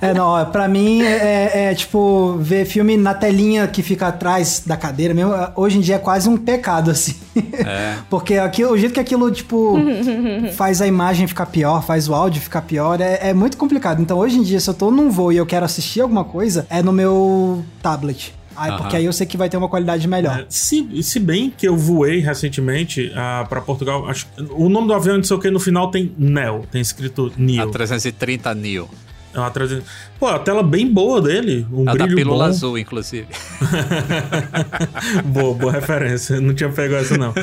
É, não, ó, pra mim é, é, tipo ver filme na telinha que fica atrás da cadeira mesmo. Hoje em dia é quase um pecado, assim. É. [LAUGHS] Porque aquilo, o jeito que aquilo, tipo, faz a imagem ficar pior, faz o áudio ficar pior, é, é muito complicado. Então hoje em dia, se eu tô num voo e eu quero assistir alguma coisa, é no meu tablet. Aí, Aham. Porque aí eu sei que vai ter uma qualidade melhor. É, se, se bem que eu voei recentemente ah, pra Portugal, acho, o nome do avião, não sei o que, no final tem NEL, tem escrito A NEO. 330 Neo. É uma 300 Pô, a tela bem boa dele, um A da brilho pílula bom. azul, inclusive. [LAUGHS] boa, boa referência. Não tinha pego essa, não.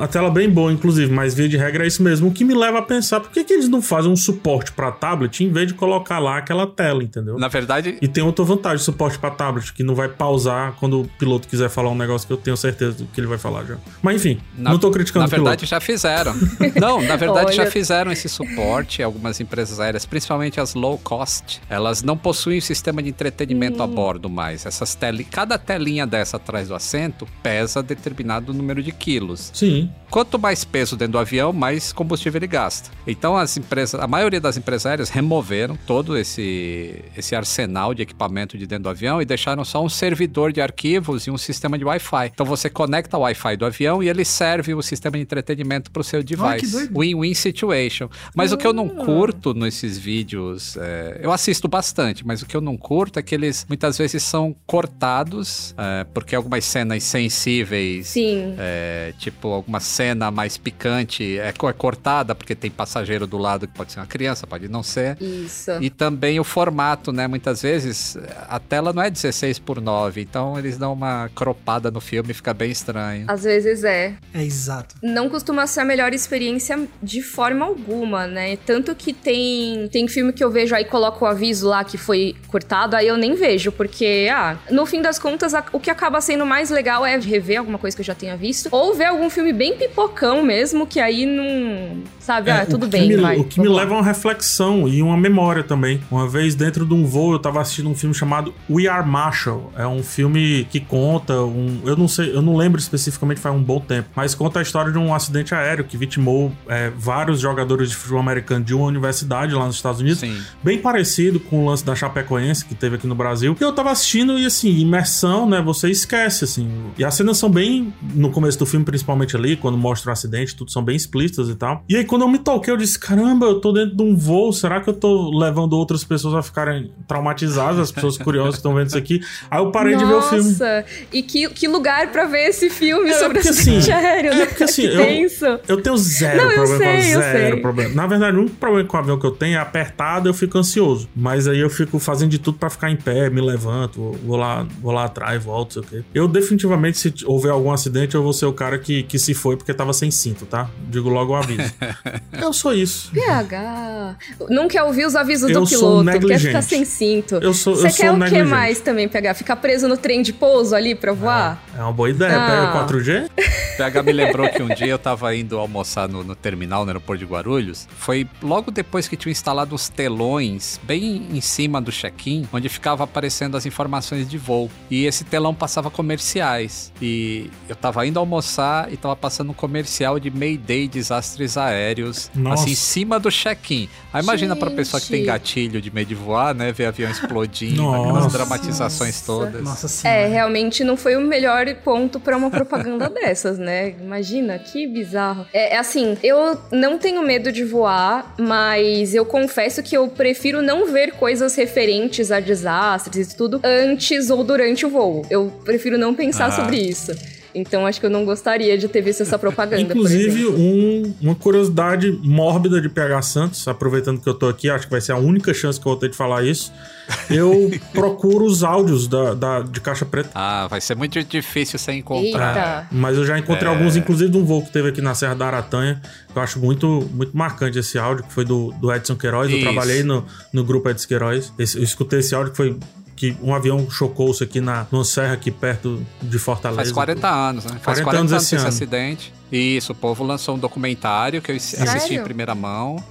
A tela bem boa, inclusive, mas via de regra é isso mesmo. O que me leva a pensar, por que, que eles não fazem um suporte pra tablet em vez de colocar lá aquela tela, entendeu? Na verdade, E tem outra vantagem, suporte pra tablet, que não vai pausar quando o piloto quiser falar um negócio que eu tenho certeza do que ele vai falar já. Mas enfim, Na- não tô criticando Na o piloto. verdade, já fizeram. Não, na [LAUGHS] verdade, já Olha. fizeram esse suporte. Algumas empresas aéreas, principalmente as low cost, elas não possuem o sistema de entretenimento a bordo mais. Essas teli... Cada telinha dessa atrás do assento pesa determinado número de quilos. Sim. Quanto mais peso dentro do avião, mais combustível ele gasta. Então as empresas, a maioria das empresas aéreas removeram todo esse, esse arsenal de equipamento de dentro do avião e deixaram só um servidor de arquivos e um sistema de Wi-Fi. Então você conecta o Wi-Fi do avião e ele serve o sistema de entretenimento para o seu que device. Win-win situation. Mas o que eu não curto nesses vídeos, é, eu assisto bastante, mas o que eu não curto é que eles muitas vezes são cortados, é, porque algumas cenas sensíveis Sim. é, tipo, alguma cena mais picante é, é cortada, porque tem passageiro do lado que pode ser uma criança, pode não ser. Isso. E também o formato, né? Muitas vezes a tela não é 16 por 9, então eles dão uma cropada no filme e fica bem estranho. Às vezes é. É exato. Não costuma ser a melhor experiência de forma alguma, né? Tanto que tem, tem filme que eu vejo aí, coloca o aviso lá que foi cortado, aí eu nem vejo, porque, ah, no fim das contas, a- o que acaba sendo mais legal é rever alguma coisa que eu já tenha visto, ou ver algum filme bem pipocão mesmo, que aí não. Sabe, É, ah, tudo bem, me- vai. O que me lá. leva a uma reflexão e uma memória também. Uma vez dentro de um voo eu tava assistindo um filme chamado We Are Marshall. É um filme que conta um, eu não sei, eu não lembro especificamente faz um bom tempo, mas conta a história de um acidente aéreo que vitimou é, vários jogadores de futebol americano de uma universidade lá nos Estados Unidos. Sim. Bem parecido com o lance da Chapecoense que teve aqui no Brasil. E eu tava assistindo e assim, imersão, né? Você esquece, assim. E as cenas são bem, no começo do filme, principalmente ali, quando mostra o acidente, tudo são bem explícitas e tal. E aí, quando eu me toquei, eu disse: caramba, eu tô dentro de um voo, será que eu tô levando outras pessoas a ficarem traumatizadas, as pessoas curiosas que estão vendo isso aqui? Aí eu parei de ver o filme. Nossa, e que, que lugar pra ver esse filme É, sobre porque, acidente assim, aéreo, é né? porque, assim, [LAUGHS] eu-. Eu tenho zero Não, eu problema sei, com eu zero sei. problema. Na verdade, o único problema com o avião que eu tenho é apertado, eu fico ansioso. Mas aí eu fico fazendo de tudo pra ficar em pé, me levanto, vou- vou lá, vou lá atrás, volto, sei o quê. Eu definitivamente, se houver algum acidente, eu vou ser o cara que, que se foi porque tava sem cinto, tá? Digo logo o aviso. [LAUGHS] eu sou isso. PH. Não quer ouvir os avisos Eu do sou piloto, quer negligente. ficar sem cinto. Eu sou- Você eu sou quer o que negligente. mais também, PH? Ficar preso no trem de pouso ali pra voar? É uma boa ideia. Ah. Pega 4G? PH me lembrou que um dia eu tava indo almoçar no, no terminal, no aeroporto de Guarulhos. Foi logo depois que tinham instalado os telões bem em cima do check-in, onde ficava aparecendo as informações de voo. E esse telão passava comerciais. E eu tava indo almoçar e tava passando um comercial de Mayday desastres aéreos, Nossa. assim, em cima do check-in. Aí imagina pra pessoa que tem gatilho de medo de voar, né? Ver avião explodindo, Nossa. aquelas dramatizações Nossa. todas. Nossa É, senhora. realmente não foi o melhor ponto pra uma propaganda [LAUGHS] dessas, né? Imagina, que bizarro. É, é assim, eu não tenho medo de voar, mas eu confesso que eu prefiro não ver coisas referentes a desastres e tudo antes ou durante o voo. Eu prefiro não pensar Ah. sobre isso. Então acho que eu não gostaria de ter visto essa propaganda, Inclusive, um- uma curiosidade mórbida de PH Santos, aproveitando que eu tô aqui, acho que vai ser a única chance que eu vou ter de falar isso. Eu [LAUGHS] procuro os áudios da, da- de caixa preta. Ah, vai ser muito difícil você encontrar. Eita. Mas eu já encontrei É. alguns, inclusive de um voo que teve aqui na Serra da Aranha, que eu acho muito, muito marcante esse áudio, que foi do, do Edson Queiroz. Eu Isso. trabalhei no, no grupo Edson Queiroz. Esse- eu escutei esse áudio que foi que um avião chocou-se aqui na numa serra aqui perto de Fortaleza. Faz 40 anos, né? 40 Faz 40 anos anos esse ano. acidente. Isso, o povo lançou um documentário que eu assisti Sério? em primeira mão.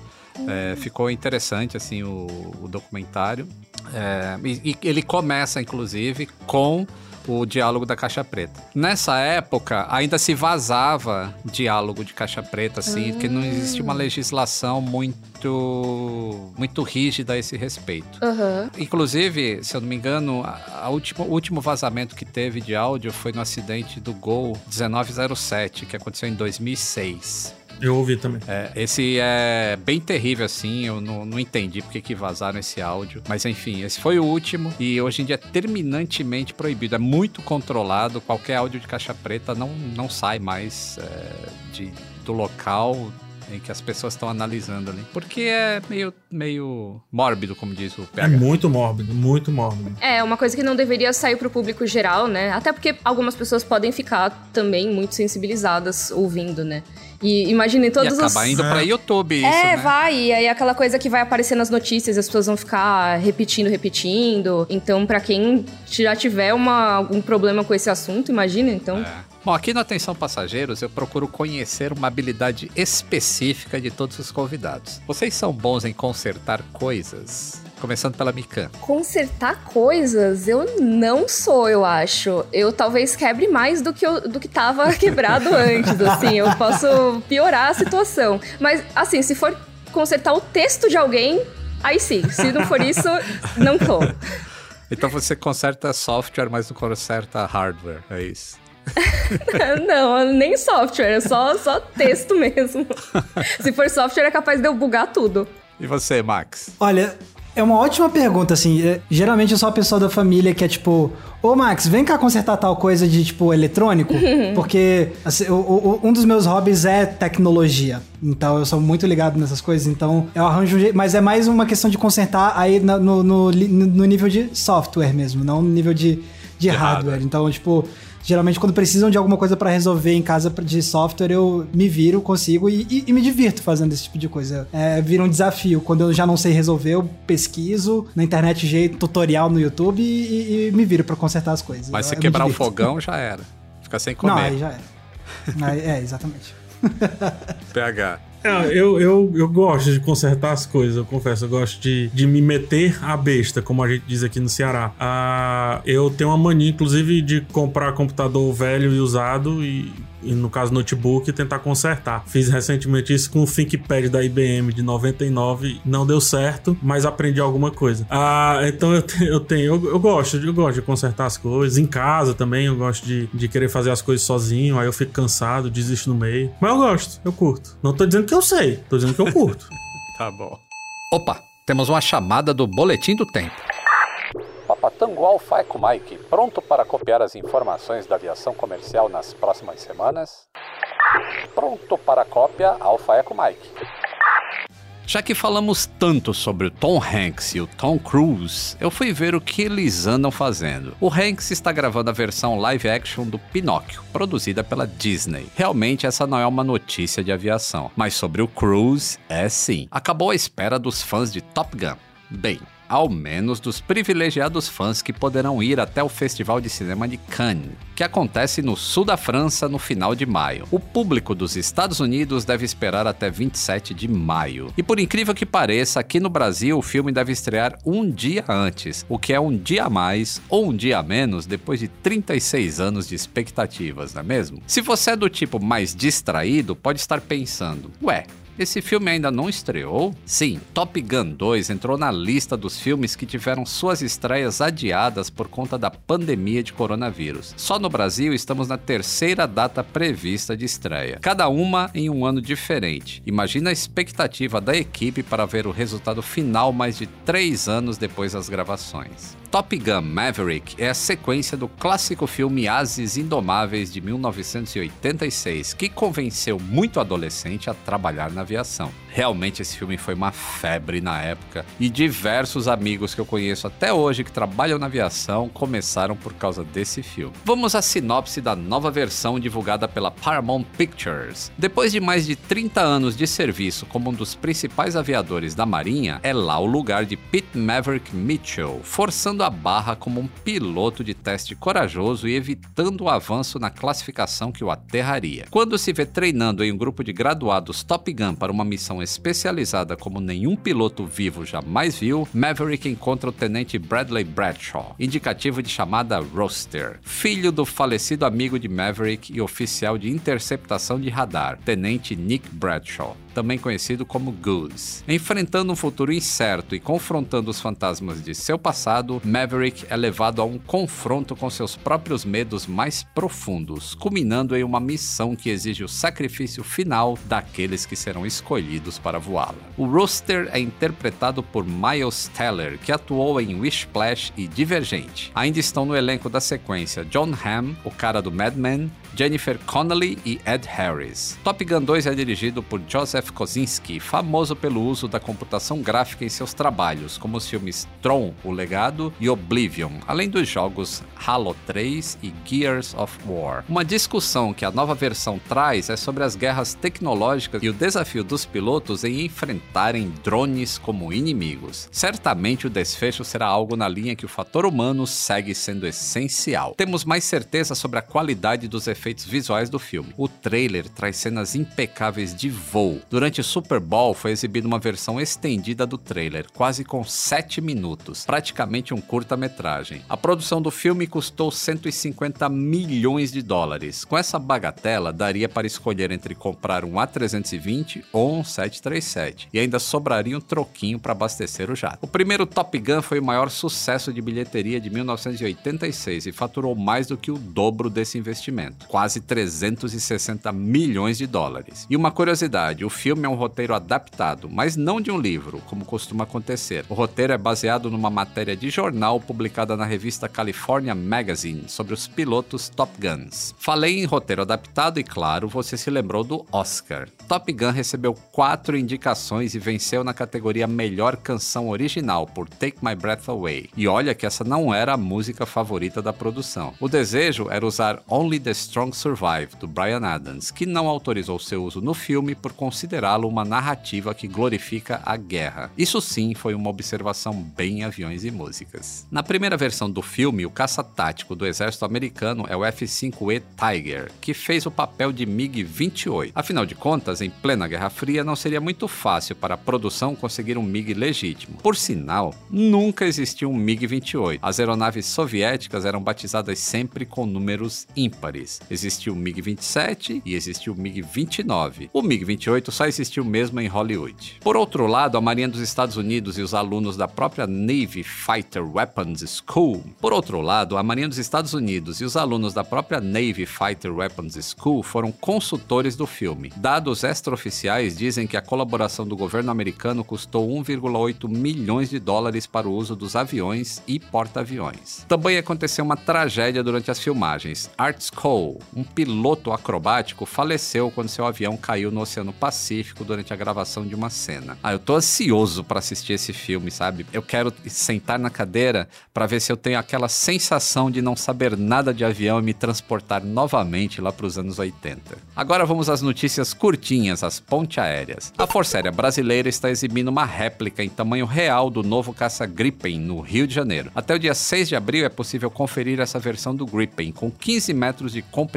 É, ficou interessante, assim, o, o documentário. É, e, e ele começa, inclusive, com o diálogo da Caixa Preta. Nessa época, ainda se vazava diálogo de Caixa Preta, assim, que não existia uma legislação muito muito rígida a esse respeito. Aham. Inclusive, se eu não me engano, a, a última- o último vazamento que teve de áudio foi no acidente do Gol 1907, que aconteceu em 2006. Eu ouvi também. É, esse é bem terrível, assim. Eu não, não entendi porque que vazaram esse áudio. Mas enfim, esse foi o último. E hoje em dia é terminantemente proibido. É muito controlado. Qualquer áudio de caixa preta não, não sai mais é, de, do local em que as pessoas estão analisando ali. Porque é meio, meio mórbido, como diz o É PH. muito mórbido, muito mórbido. É, uma coisa que não deveria sair pro público geral, né? Até porque algumas pessoas podem ficar também muito sensibilizadas ouvindo, né? E imaginem E todos os. acabar indo pra YouTube isso, É, né? vai. E aí aquela coisa que vai aparecer nas notícias, as pessoas vão ficar repetindo, repetindo. Então, pra quem já tiver uma, algum problema com esse assunto, imagina, então. É. Bom, aqui no Atenção Passageiros eu procuro conhecer uma habilidade específica de todos os convidados. Vocês são bons em consertar coisas? Começando pela Mikan. Consertar coisas, eu não sou, eu acho. Eu talvez quebre mais do que, eu, do que tava [LAUGHS] quebrado antes, assim. Eu posso piorar a situação. Mas, assim, se for consertar o texto de alguém, aí sim. Se não for isso, não tô. Então você conserta software, mas não conserta hardware, é isso? [LAUGHS] Não, nem software, é só, só texto mesmo. [LAUGHS] Se for software, é capaz de eu bugar tudo. E você, Max? Olha, é uma ótima pergunta, assim. é, geralmente eu sou a pessoa da família que é tipo, ô Max, vem cá consertar tal coisa de tipo eletrônico, [LAUGHS] porque assim, o- o- um dos meus hobbies é tecnologia. Então eu sou muito ligado nessas coisas, então eu arranjo um jeito. Mas é mais uma questão de consertar aí no, no, li- no nível de software mesmo, não no nível de, de, hardware. hardware. Então, tipo. Geralmente, quando precisam de alguma coisa pra resolver em casa de software, eu me viro, consigo e, e- e me divirto fazendo esse tipo de coisa. É, vira um desafio. Quando eu já não sei resolver, eu pesquiso na internet jeito, tutorial no YouTube e, e me viro pra consertar as coisas. Mas Eu- se eu quebrar o fogão, já era. Fica sem Não, comer. aí já era. Aí- é, exatamente. [LAUGHS] PH. É, eu, eu, eu gosto de consertar as coisas, eu confesso. Eu gosto de, de me meter a besta, como a gente diz aqui no Ceará. Ah, eu tenho uma mania, inclusive, de comprar computador velho e usado e, no caso, notebook e tentar consertar. Fiz recentemente isso com o ThinkPad da IBM de 99. Não deu certo, mas aprendi alguma coisa. Ah, então eu, te- eu tenho... Eu, eu gosto, eu gosto de consertar as coisas. Em casa também, eu gosto de, de querer fazer as coisas sozinho. Aí eu fico cansado, desisto no meio. Mas eu gosto, eu curto. Não tô dizendo que eu sei, tô dizendo que eu curto. [LAUGHS] Tá bom. Opa, temos uma chamada do Boletim do Tempo. Papatango Alfa Eco Mike, pronto para copiar as informações da aviação comercial nas próximas semanas? Pronto para cópia Alfa Eco Mike. Já que falamos tanto sobre o Tom Hanks e o Tom Cruise, eu fui ver o que eles andam fazendo. O Hanks está gravando a versão live action do Pinóquio, produzida pela Disney. Realmente essa não é uma notícia de aviação, mas sobre o Cruise é sim. Acabou a espera dos fãs de Top Gun. Bem, ao menos dos privilegiados fãs que poderão ir até o Festival de Cinema de Cannes, que acontece no sul da França no final de maio. O público dos Estados Unidos deve esperar até 27 de maio. E por incrível que pareça, aqui no Brasil o filme deve estrear um dia antes, o que é um dia a mais ou um dia a menos depois de 36 anos de expectativas, não é mesmo? Se você é do tipo mais distraído, pode estar pensando, ué, esse filme ainda não estreou? Sim, Top Gun 2 entrou na lista dos filmes que tiveram suas estreias adiadas por conta da pandemia de coronavírus. Só no Brasil estamos na terceira data prevista de estreia, cada uma em um ano diferente. Imagina a expectativa da equipe para ver o resultado final mais de três anos depois das gravações. Top Gun Maverick é a sequência do clássico filme Ases Indomáveis de 1986, que convenceu muito adolescente a trabalhar na aviação. Realmente esse filme foi uma febre na época e diversos amigos que eu conheço até hoje que trabalham na aviação começaram por causa desse filme. Vamos à sinopse da nova versão divulgada pela Paramount Pictures. Depois de mais de 30 anos de serviço como um dos principais aviadores da Marinha, é lá o lugar de Pete Maverick Mitchell, forçando a barra como um piloto de teste corajoso e evitando o avanço na classificação que o aterraria. Quando se vê treinando em um grupo de graduados Top Gun para uma missão especializada como nenhum piloto vivo jamais viu, Maverick encontra o tenente Bradley Bradshaw, indicativo de chamada Roster, filho do falecido amigo de Maverick e oficial de interceptação de radar, tenente Nick Bradshaw também conhecido como Goose. Enfrentando um futuro incerto e confrontando os fantasmas de seu passado, Maverick é levado a um confronto com seus próprios medos mais profundos, culminando em uma missão que exige o sacrifício final daqueles que serão escolhidos para voá-la. O Rooster é interpretado por Miles Teller, que atuou em Wishplash e Divergente. Ainda estão no elenco da sequência John Hamm, o cara do Mad Men, Jennifer Connelly e Ed Harris. Top Gun 2 é dirigido por Joseph Kosinski, famoso pelo uso da computação gráfica em seus trabalhos, como os filmes Tron, O Legado e Oblivion, além dos jogos Halo 3 e Gears of War. Uma discussão que a nova versão traz é sobre as guerras tecnológicas e o desafio dos pilotos em enfrentarem drones como inimigos. Certamente o desfecho será algo na linha que o fator humano segue sendo essencial. Temos mais certeza sobre a qualidade dos efeitos efeitos visuais do filme. O trailer traz cenas impecáveis de voo. Durante o Super Bowl foi exibida uma versão estendida do trailer, quase com 7 minutos, praticamente um curta-metragem. A produção do filme custou 150 milhões de dólares. Com essa bagatela, daria para escolher entre comprar um A320 ou um 737, e ainda sobraria um troquinho para abastecer o jato. O primeiro Top Gun foi o maior sucesso de bilheteria de 1986 e faturou mais do que o dobro desse investimento quase 360 milhões de dólares. E uma curiosidade: o filme é um roteiro adaptado, mas não de um livro, como costuma acontecer. O roteiro é baseado numa matéria de jornal publicada na revista California Magazine sobre os pilotos Top Guns. Falei em roteiro adaptado e, claro, você se lembrou do Oscar. Top Gun recebeu quatro indicações e venceu na categoria Melhor Canção Original por Take My Breath Away. E olha que essa não era a música favorita da produção. O desejo era usar Only the Strong Strong Survive, do Brian Adams, que não autorizou seu uso no filme por considerá-lo uma narrativa que glorifica a guerra. Isso sim foi uma observação bem aviões e músicas. Na primeira versão do filme, o caça tático do exército americano é o F-5E Tiger, que fez o papel de MiG-28. Afinal de contas, em plena Guerra Fria, não seria muito fácil para a produção conseguir um MiG legítimo. Por sinal, nunca existiu um MiG-28. As aeronaves soviéticas eram batizadas sempre com números ímpares. Existiu o MiG-27 e existiu o MiG-29. O MiG-28 só existiu mesmo em Hollywood. Por outro lado, a Marinha dos Estados Unidos e os alunos da própria Navy Fighter Weapons School. Por outro lado, a Marinha dos Estados Unidos e os alunos da própria Navy Fighter Weapons School foram consultores do filme. Dados extraoficiais dizem que a colaboração do governo americano custou 1,8 milhões de dólares para o uso dos aviões e porta-aviões. Também aconteceu uma tragédia durante as filmagens. Art Cole, um piloto acrobático, faleceu quando seu avião caiu no Oceano Pacífico durante a gravação de uma cena. Ah, eu tô ansioso para assistir esse filme, sabe? Eu quero sentar na cadeira para ver se eu tenho aquela sensação de não saber nada de avião e me transportar novamente lá para os anos 80. Agora vamos às notícias curtinhas, as ponte aéreas. A Força Aérea Brasileira está exibindo uma réplica em tamanho real do novo caça Gripen no Rio de Janeiro. Até o dia 6 de abril é possível conferir essa versão do Gripen com 15 metros de comprimento,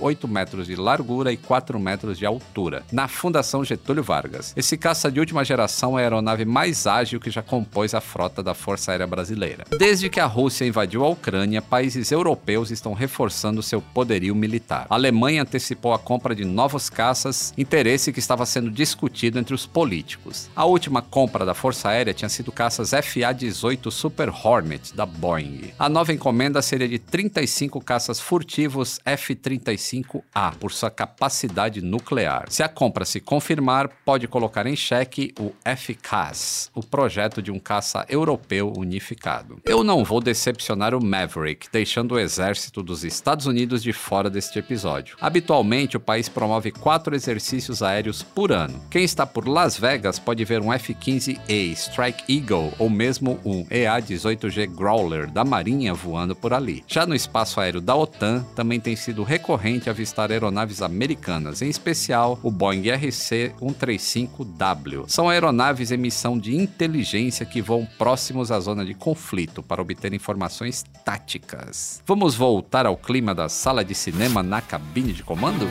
8 metros de largura e 4 metros de altura, na Fundação Getúlio Vargas. Esse caça de última geração é a aeronave mais ágil que já compôs a frota da Força Aérea Brasileira. Desde que a Rússia invadiu a Ucrânia, países europeus estão reforçando seu poderio militar. A Alemanha antecipou a compra de novos caças, interesse que estava sendo discutido entre os políticos. A última compra da Força Aérea tinha sido caças FA-18 Super Hornet da Boeing. A nova encomenda seria de 35 caças furtivos F-35A por sua capacidade nuclear. Se a compra se confirmar, pode colocar em xeque o FCAS, o projeto de um caça europeu unificado. Eu não vou decepcionar o Maverick, deixando o exército dos Estados Unidos de fora deste episódio. Habitualmente, o país promove quatro exercícios aéreos por ano. Quem está por Las Vegas pode ver um F-15A Strike Eagle ou mesmo um EA-18G Growler da Marinha voando por ali. Já no espaço aéreo da OTAN, também tem sido recorrente avistar aeronaves americanas, em especial o Boeing RC-135W. São aeronaves em missão de inteligência que voam próximos à zona de conflito para obter informações táticas. Vamos voltar ao clima da sala de cinema na cabine de comando?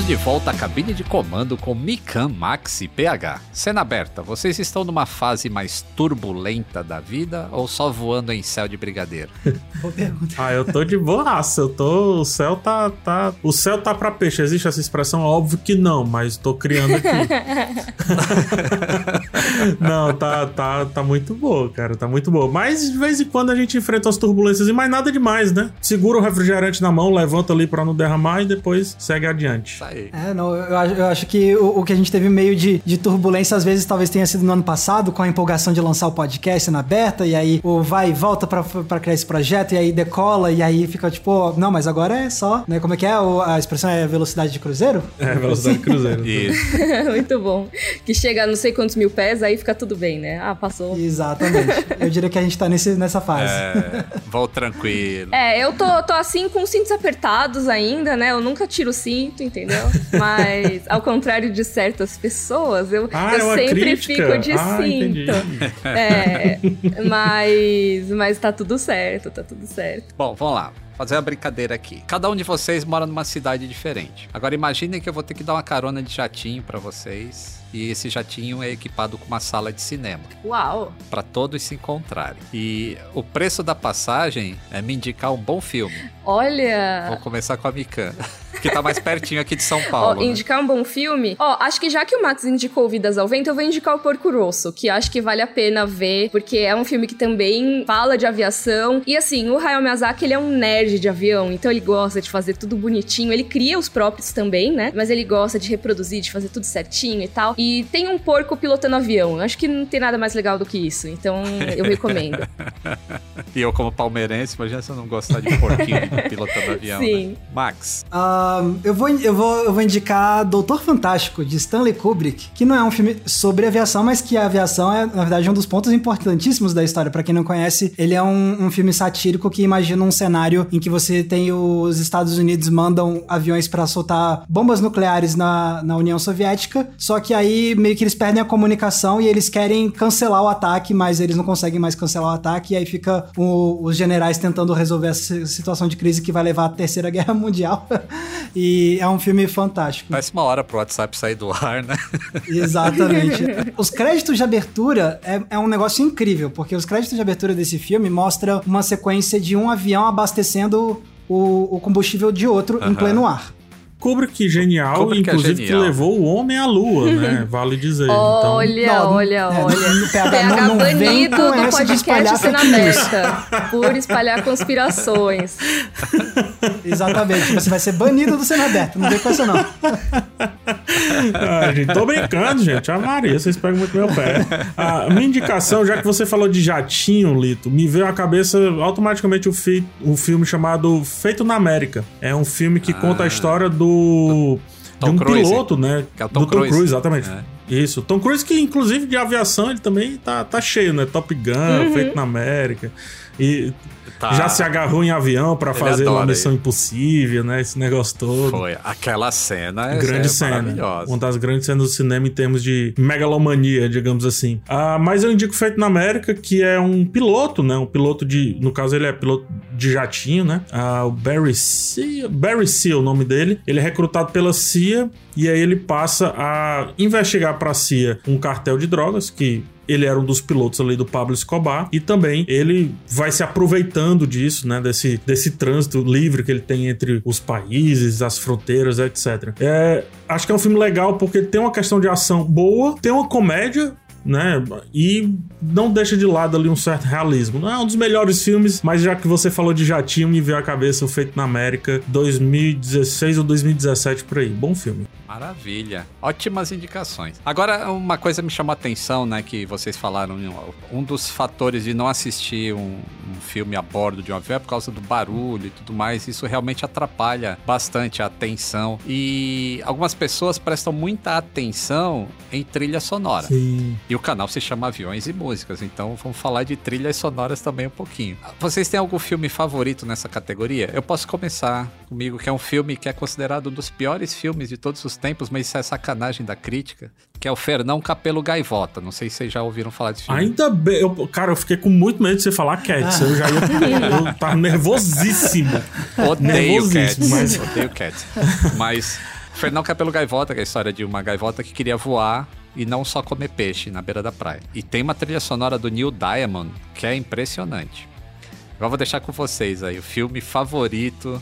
Estamos de volta à cabine de comando com Mikan, Max e PH. Cena aberta, vocês estão numa fase mais turbulenta da vida ou só voando em céu de brigadeiro? [LAUGHS] Boa pergunta. Ah, eu tô de boaça, eu tô. O céu tá, tá. O céu tá pra peixe. Existe essa expressão? Óbvio que não, mas tô criando aqui. [LAUGHS] não, tá, tá, tá muito boa, cara. Tá muito boa. Mas de vez em quando a gente enfrenta as turbulências e mais nada demais, né? Segura o refrigerante na mão, levanta ali pra não derramar e depois segue adiante. Aí. É, não, eu, acho- eu acho que o, o que a gente teve meio de, de turbulência, às vezes, talvez tenha sido no ano passado, com a empolgação de lançar o podcast na aberta, e aí o vai e volta pra, pra criar esse projeto, e aí decola, e aí fica tipo, não, mas agora é só, né? Como é que é? O- a expressão é velocidade de cruzeiro? É, velocidade de cruzeiro. [LAUGHS] Isso. [LAUGHS] Muito bom. Que chega a não sei quantos mil pés, aí fica tudo bem, né? Ah, passou. Exatamente. [LAUGHS] Eu diria que a gente tá nesse, nessa fase. É, vou tranquilo. É, eu tô, tô assim com os cintos apertados ainda, né? Eu nunca tiro o cinto, entendeu? Mas, ao contrário de certas pessoas, eu, Ah, é eu uma sempre crítica? fico de Ah, entendi. cinto. É, mas, mas tá tudo certo, tá tudo certo. Bom, vamos lá. Fazer uma brincadeira aqui. Cada um de vocês mora numa cidade diferente. Agora imaginem que eu vou ter que dar uma carona de jatinho pra vocês. E esse jatinho é equipado com uma sala de cinema. Uau! Pra todos se encontrarem. E o preço da passagem é me indicar um bom filme. Vou Olha! começar com a Mikan, [LAUGHS] que tá mais pertinho aqui de São [LAUGHS] Ó, Paulo. né? indicar um bom filme? Ó, acho que já que o Max indicou Vidas ao Vento, eu vou indicar o Porco Rosso, que acho que vale a pena ver, porque é um filme que também fala de aviação. E assim, o Hayao Miyazaki, ele é um nerd de avião, então ele gosta de fazer tudo bonitinho. Ele cria os próprios também, né? Mas ele gosta de reproduzir, de fazer tudo certinho e tal. E tem um porco pilotando avião. Eu Acho que não tem nada mais legal do que isso, então eu [LAUGHS] recomendo. E eu, como palmeirense, imagina se eu não gostar de porquinho [LAUGHS] pilotando avião. Sim. Né? Max, Ah, eu, vou, eu, vou, eu vou indicar Doutor Fantástico, de Stanley Kubrick, que não é um filme sobre aviação, mas que a aviação é, na verdade, um dos pontos importantíssimos da história. Pra quem não conhece, ele é um, um filme satírico que imagina um cenário em que você tem os Estados Unidos mandam aviões pra soltar bombas nucleares na, na União Soviética, só que aí meio que eles perdem a comunicação e eles querem cancelar o ataque, mas eles não conseguem mais cancelar o ataque, e aí fica o- os generais tentando resolver essa situação de crise que vai levar à Terceira [LAUGHS] Guerra Mundial. e é um filme fantástico. parece uma hora pro WhatsApp sair do ar, né? Exatamente. [LAUGHS] os créditos de abertura é, é um negócio incrível, porque os créditos de abertura desse filme mostram uma sequência de um avião abastecendo o, o combustível de outro em Aham. pleno ar. Kubrick genial, Kubrick é inclusive genial. que levou o homem à lua, né? [LAUGHS] Vale dizer. Então, Olha, Não, olha, é, olha. PH PH não- não banido do podcast Cena fake news. Aberta por espalhar conspirações. [LAUGHS] Exatamente. Você vai ser banido do cena aberto. Não vem com essa, não. Ah, gente, tô brincando, gente. A Maria, vocês pegam muito meu pé. A minha indicação, já que você falou de jatinho, Lito, me veio à cabeça automaticamente o, fi o filme chamado Feito na América. É um filme que conta a história do. Tom de um Cruise. piloto, né? Que é o Tom do Tom Cruise. Cruise, exatamente. É. Isso. Tom Cruise, que inclusive de aviação, ele também tá, tá cheio, né? Top Gun, Feito na América. E Tá. já se agarrou em avião pra Ele fazer uma missão impossível, né? Esse negócio todo. Foi. Aquela cena é, grande é cena. maravilhosa. Uma das grandes cenas do cinema em termos de megalomania, digamos assim. Ah, mas eu indico Feito na América, que é um piloto, né? Um piloto de. No caso, ele é piloto de jatinho, né? Ah, o Barry Seal. Barry Seal, o nome dele. Ele é recrutado pela CIA e aí ele passa a investigar pra CIA um cartel de drogas que. Ele era um dos pilotos ali do Pablo Escobar e também ele vai se aproveitando disso, né? Desse, desse trânsito livre que ele tem entre os países, as fronteiras, etc. É, acho que é um filme legal porque tem uma questão de ação boa, tem uma comédia né? E não deixa de lado ali um certo realismo. Não é um dos melhores filmes, mas já que você falou de jatinho, me veio à cabeça o Feito na América 2016 ou 2017 por aí. Bom filme. Maravilha. Ótimas indicações. Agora, uma coisa me chamou a atenção, né? Que vocês falaram. Um dos fatores de não assistir um, um filme a bordo de um avião é por causa do barulho e tudo mais. Isso realmente atrapalha bastante a atenção. E algumas pessoas prestam muita atenção em trilha sonora. Sim. E o canal se chama Aviões e Músicas, então vamos falar de trilhas sonoras também um pouquinho. Vocês têm algum filme favorito nessa categoria? Eu posso começar comigo, que é um filme que é considerado um dos piores filmes de todos os tempos, mas isso é sacanagem da crítica, que é o Fernão Capelo Gaivota. Não sei se vocês já ouviram falar desse filme. Ainda bem. Eu, cara, eu fiquei com muito medo de você falar Cats. Eu já ia. Eu tava nervosíssimo. Odeio Nervosíssimo, Cats, mas- odeio Cats. Mas Fernão Capelo Gaivota, que é a história de uma gaivota que queria voar e não só comer peixe na beira da praia. E tem uma trilha sonora do Neil Diamond que é impressionante. Agora vou deixar com vocês aí o filme favorito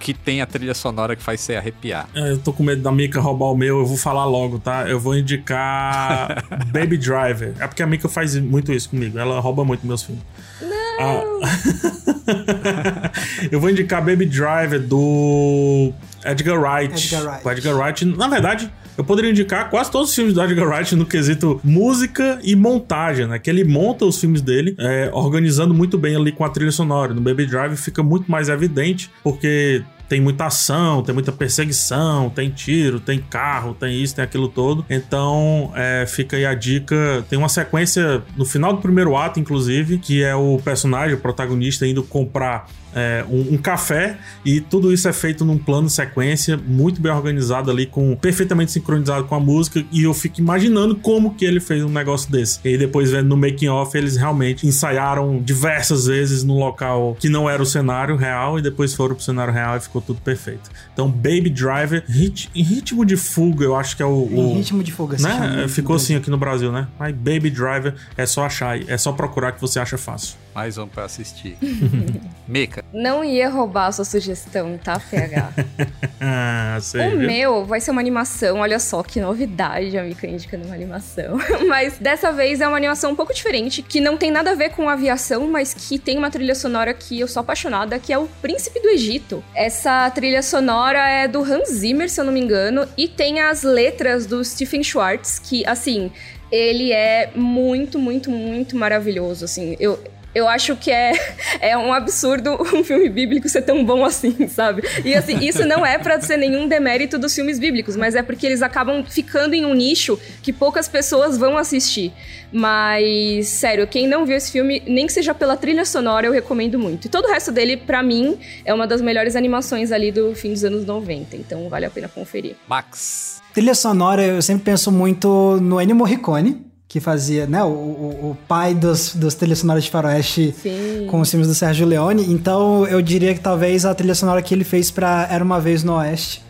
que tem a trilha sonora que faz você arrepiar. É, Eu tô com medo da Mika roubar o meu, eu vou falar logo, tá? Eu vou indicar [LAUGHS] Baby Driver. É porque a Mika faz muito isso comigo, ela rouba muito meus filmes. Não! [LAUGHS] eu vou indicar Baby Driver do Edgar Wright. Edgar Wright. O Edgar Wright, na verdade, eu poderia indicar quase todos os filmes do Edgar Wright no quesito música e montagem, né? Que ele monta os filmes dele, é, organizando muito bem ali com a trilha sonora. No Baby Driver fica muito mais evidente, porque tem muita ação, tem muita perseguição, tem tiro, tem carro, tem isso, tem aquilo todo. Então, é, fica aí a dica. Tem uma sequência no final do primeiro ato, inclusive, que é o personagem, o protagonista, indo comprar é, um, um café e tudo isso é feito num plano sequência muito bem organizado ali, com perfeitamente sincronizado com a música e eu fico imaginando como que ele fez um negócio desse. E aí depois vendo no making off eles realmente ensaiaram diversas vezes no local que não era o cenário real e depois foram pro cenário real e ficou tudo perfeito. Então Baby Driver, hit, em ritmo de fuga, eu acho que é o, Em o ritmo de fuga, né? Ficou assim aqui no Brasil, né? Mas Baby Driver é só achar, é só procurar que você acha fácil. Mais um pra assistir. [LAUGHS] Mika, Não ia roubar a sua sugestão, tá, PH? [LAUGHS] Ah, sei, O viu? meu vai ser uma animação, olha só que novidade, a Mika indicando uma animação. [LAUGHS] Mas dessa vez é uma animação um pouco diferente, que não tem nada a ver com aviação, mas que tem uma trilha sonora que eu sou apaixonada, que é o Príncipe do Egito. Essa trilha sonora é do Hans Zimmer, se eu não me engano, e tem as letras do Stephen Schwartz, que, assim, ele é muito, muito, muito maravilhoso, assim. Eu, eu acho que é, [LAUGHS] é um absurdo um filme bíblico ser tão bom assim, sabe? E assim, isso não é pra ser nenhum demérito dos filmes bíblicos, mas é porque eles acabam ficando em um nicho que poucas pessoas vão assistir. Mas, sério, quem não viu esse filme, nem que seja pela trilha sonora, eu recomendo muito. E todo o resto dele, pra mim, é uma das melhores animações ali do fim dos anos 90, então vale a pena conferir. Max. Trilha sonora, eu sempre penso muito no Ennio Morricone, que fazia, né, o, o, o pai dos, dos trilhas sonoras de faroeste Sim. com os filmes do Sérgio Leone. Então, eu diria que talvez a trilha sonora que ele fez pra Era Uma Vez no Oeste,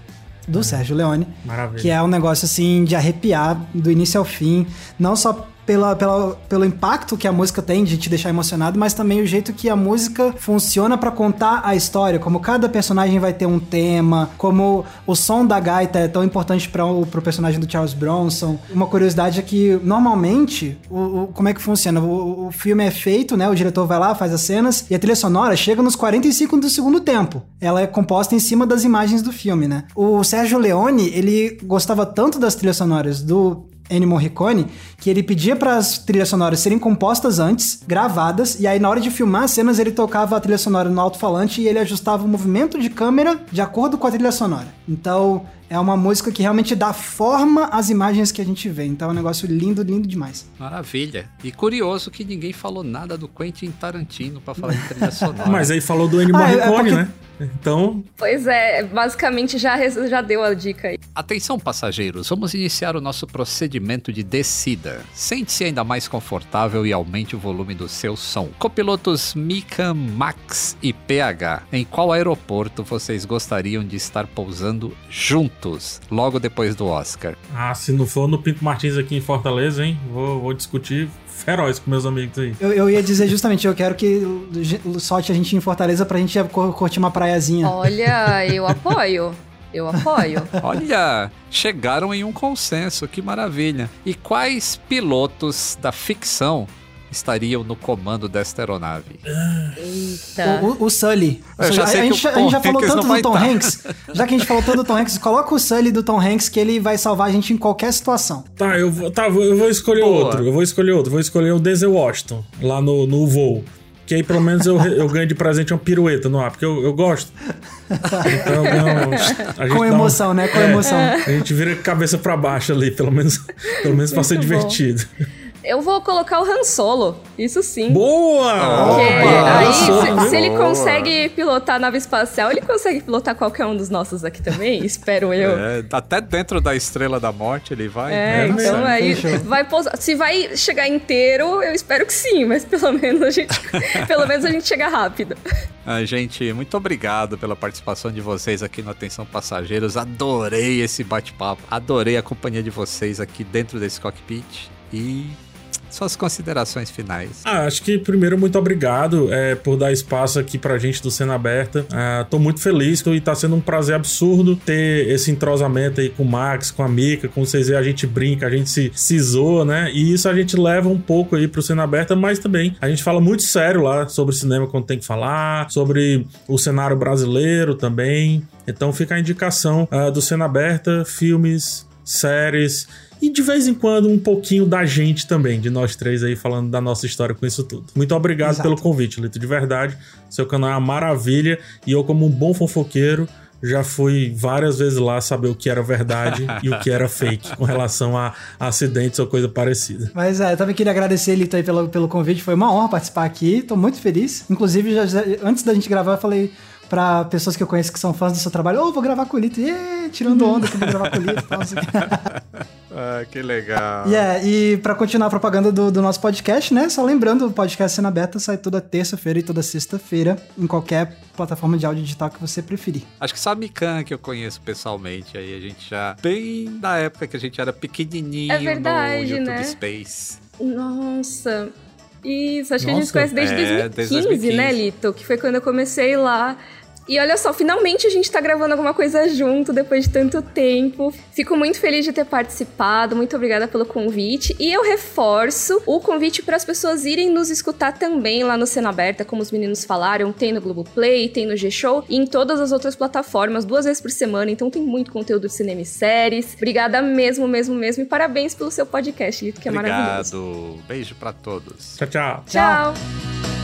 do Sérgio Leone, Maravilha. que é um negócio, assim, de arrepiar do início ao fim. Não só pela, pela, pelo impacto que a música tem de te deixar emocionado, mas também o jeito que a música funciona pra contar a história, como cada personagem vai ter um tema, como o som da gaita é tão importante para o personagem do Charles Bronson. Uma curiosidade é que normalmente o, o- como é que funciona? O, o filme é feito, né? O diretor vai lá, faz as cenas e a trilha sonora chega nos 45 do segundo tempo. Ela é composta em cima das imagens do filme, né? O Sérgio Leone, ele gostava tanto das trilhas sonoras do Ennio Morricone, que ele pedia para as trilhas sonoras serem compostas antes, gravadas, e aí na hora de filmar as cenas ele tocava a trilha sonora no alto-falante e ele ajustava o movimento de câmera de acordo com a trilha sonora. Então é uma música que realmente dá forma às imagens que a gente vê. Então é um negócio lindo, lindo demais. Maravilha. E curioso que ninguém falou nada do Quentin Tarantino pra falar de trilha [LAUGHS] sonora. Mas aí falou do Ennio Ah, é- é porque- né? Então, Pois é, basicamente já, já deu a dica aí. Atenção, passageiros, vamos iniciar o nosso procedimento de descida. Sente-se ainda mais confortável e aumente o volume do seu som. Copilotos Mika, Max e PH, em qual aeroporto vocês gostariam de estar pousando juntos, logo depois do Oscar? ah, se não for no Pinto Martins aqui em Fortaleza, hein? Vou, vou discutir feroz com meus amigos aí. Eu, eu ia dizer justamente, eu quero que solte a gente em Fortaleza pra gente cur- curtir uma praiazinha. Olha, eu apoio. Eu apoio. Olha, chegaram em um consenso, que maravilha. E quais pilotos da ficção estariam no comando desta aeronave? Eita. O, o- o Sully. A, gente, o a gente já falou tanto não do Tom tá. Hanks. Já que a gente falou tanto do Tom Hanks, coloca o Sully do Tom Hanks que ele vai salvar a gente em qualquer situação. Tá, eu vou, tá, eu vou escolher Boa. outro. Eu vou escolher outro. Vou escolher o Denzel Washington, lá no, no voo. Que aí pelo menos eu, eu ganho de presente uma pirueta no ar, porque eu, eu gosto. Então eu ganho. A gente Com dá um- emoção, né? Com é, emoção. A gente vira cabeça pra baixo ali, pelo menos, pelo menos pra ser Muito bom. Eu vou colocar o Han Solo, isso sim. Boa! Porque aí, Solo, se, se ele Boa. consegue pilotar a nave espacial, ele consegue pilotar qualquer um dos nossos aqui também, [LAUGHS] espero eu. É, até dentro da Estrela da Morte ele vai. É, É, então né? aí Fechou. vai pousar. Se vai chegar inteiro, eu espero que sim, mas pelo menos a gente, [LAUGHS] pelo menos a gente chega rápido. Ah, gente, muito obrigado pela participação de vocês aqui no Atenção Passageiros. Adorei esse bate-papo, adorei a companhia de vocês aqui dentro desse cockpit e suas considerações finais. Ah, acho que primeiro, muito obrigado é, por dar espaço aqui pra gente do Cena Aberta. Ah, tô muito feliz e tá sendo um prazer absurdo ter esse entrosamento aí com o Max, com a Mika, com vocês aí, a gente brinca, a gente se, se zoa, né? E isso a gente leva um pouco aí pro Cena Aberta, mas também a gente fala muito sério lá sobre cinema quando tem que falar, sobre o cenário brasileiro também. Então fica a indicação ah, do Cena Aberta, filmes, séries e de vez em quando um pouquinho da gente também, de nós três aí falando da nossa história com isso tudo. Muito obrigado Exato. pelo convite, Lito, de verdade. Seu canal é uma maravilha e eu, como um bom fofoqueiro, já fui várias vezes lá saber o que era verdade [LAUGHS] e o que era fake com relação a acidentes ou coisa parecida. Mas é, eu também queria agradecer, Lito, aí pelo, pelo convite. Foi uma honra participar aqui. Tô muito feliz. Inclusive, já- antes da gente gravar, eu falei pra pessoas que eu conheço que são fãs do seu trabalho: Ô, vou gravar com o Lito. Ê, tirando onda que eu vou gravar com o Lito. [LAUGHS] Ah, que legal. E é, e pra continuar a propaganda do, do nosso podcast, né? Só lembrando, o podcast Cena Beta sai toda terça-feira e toda sexta-feira em qualquer plataforma de áudio digital que você preferir. Acho que só a Mikan que eu conheço pessoalmente. Aí a gente já. Bem da época que a gente era pequenininho É verdade, no YouTube né? Space. Nossa. Isso, acho que a gente se Nossa. conhece desde É, 2015, desde 2015. né, Lito? Que foi quando eu comecei lá. E olha só, finalmente a gente tá gravando alguma coisa junto depois de tanto tempo. Fico muito feliz de ter participado, muito obrigada pelo convite. E eu reforço o convite para as pessoas irem nos escutar também lá no Cena Aberta, como os meninos falaram, tem no Globoplay, tem no G-Show e em todas as outras plataformas, duas vezes por semana. Então tem muito conteúdo de cinema e séries. Obrigada mesmo, mesmo, mesmo. E parabéns pelo seu podcast, Lito, que é maravilhoso. Obrigado. Beijo pra todos. Tchau, tchau. Tchau.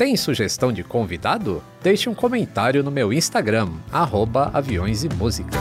Tem sugestão de convidado? Deixe um comentário no meu Instagram, arroba aviões e músicas.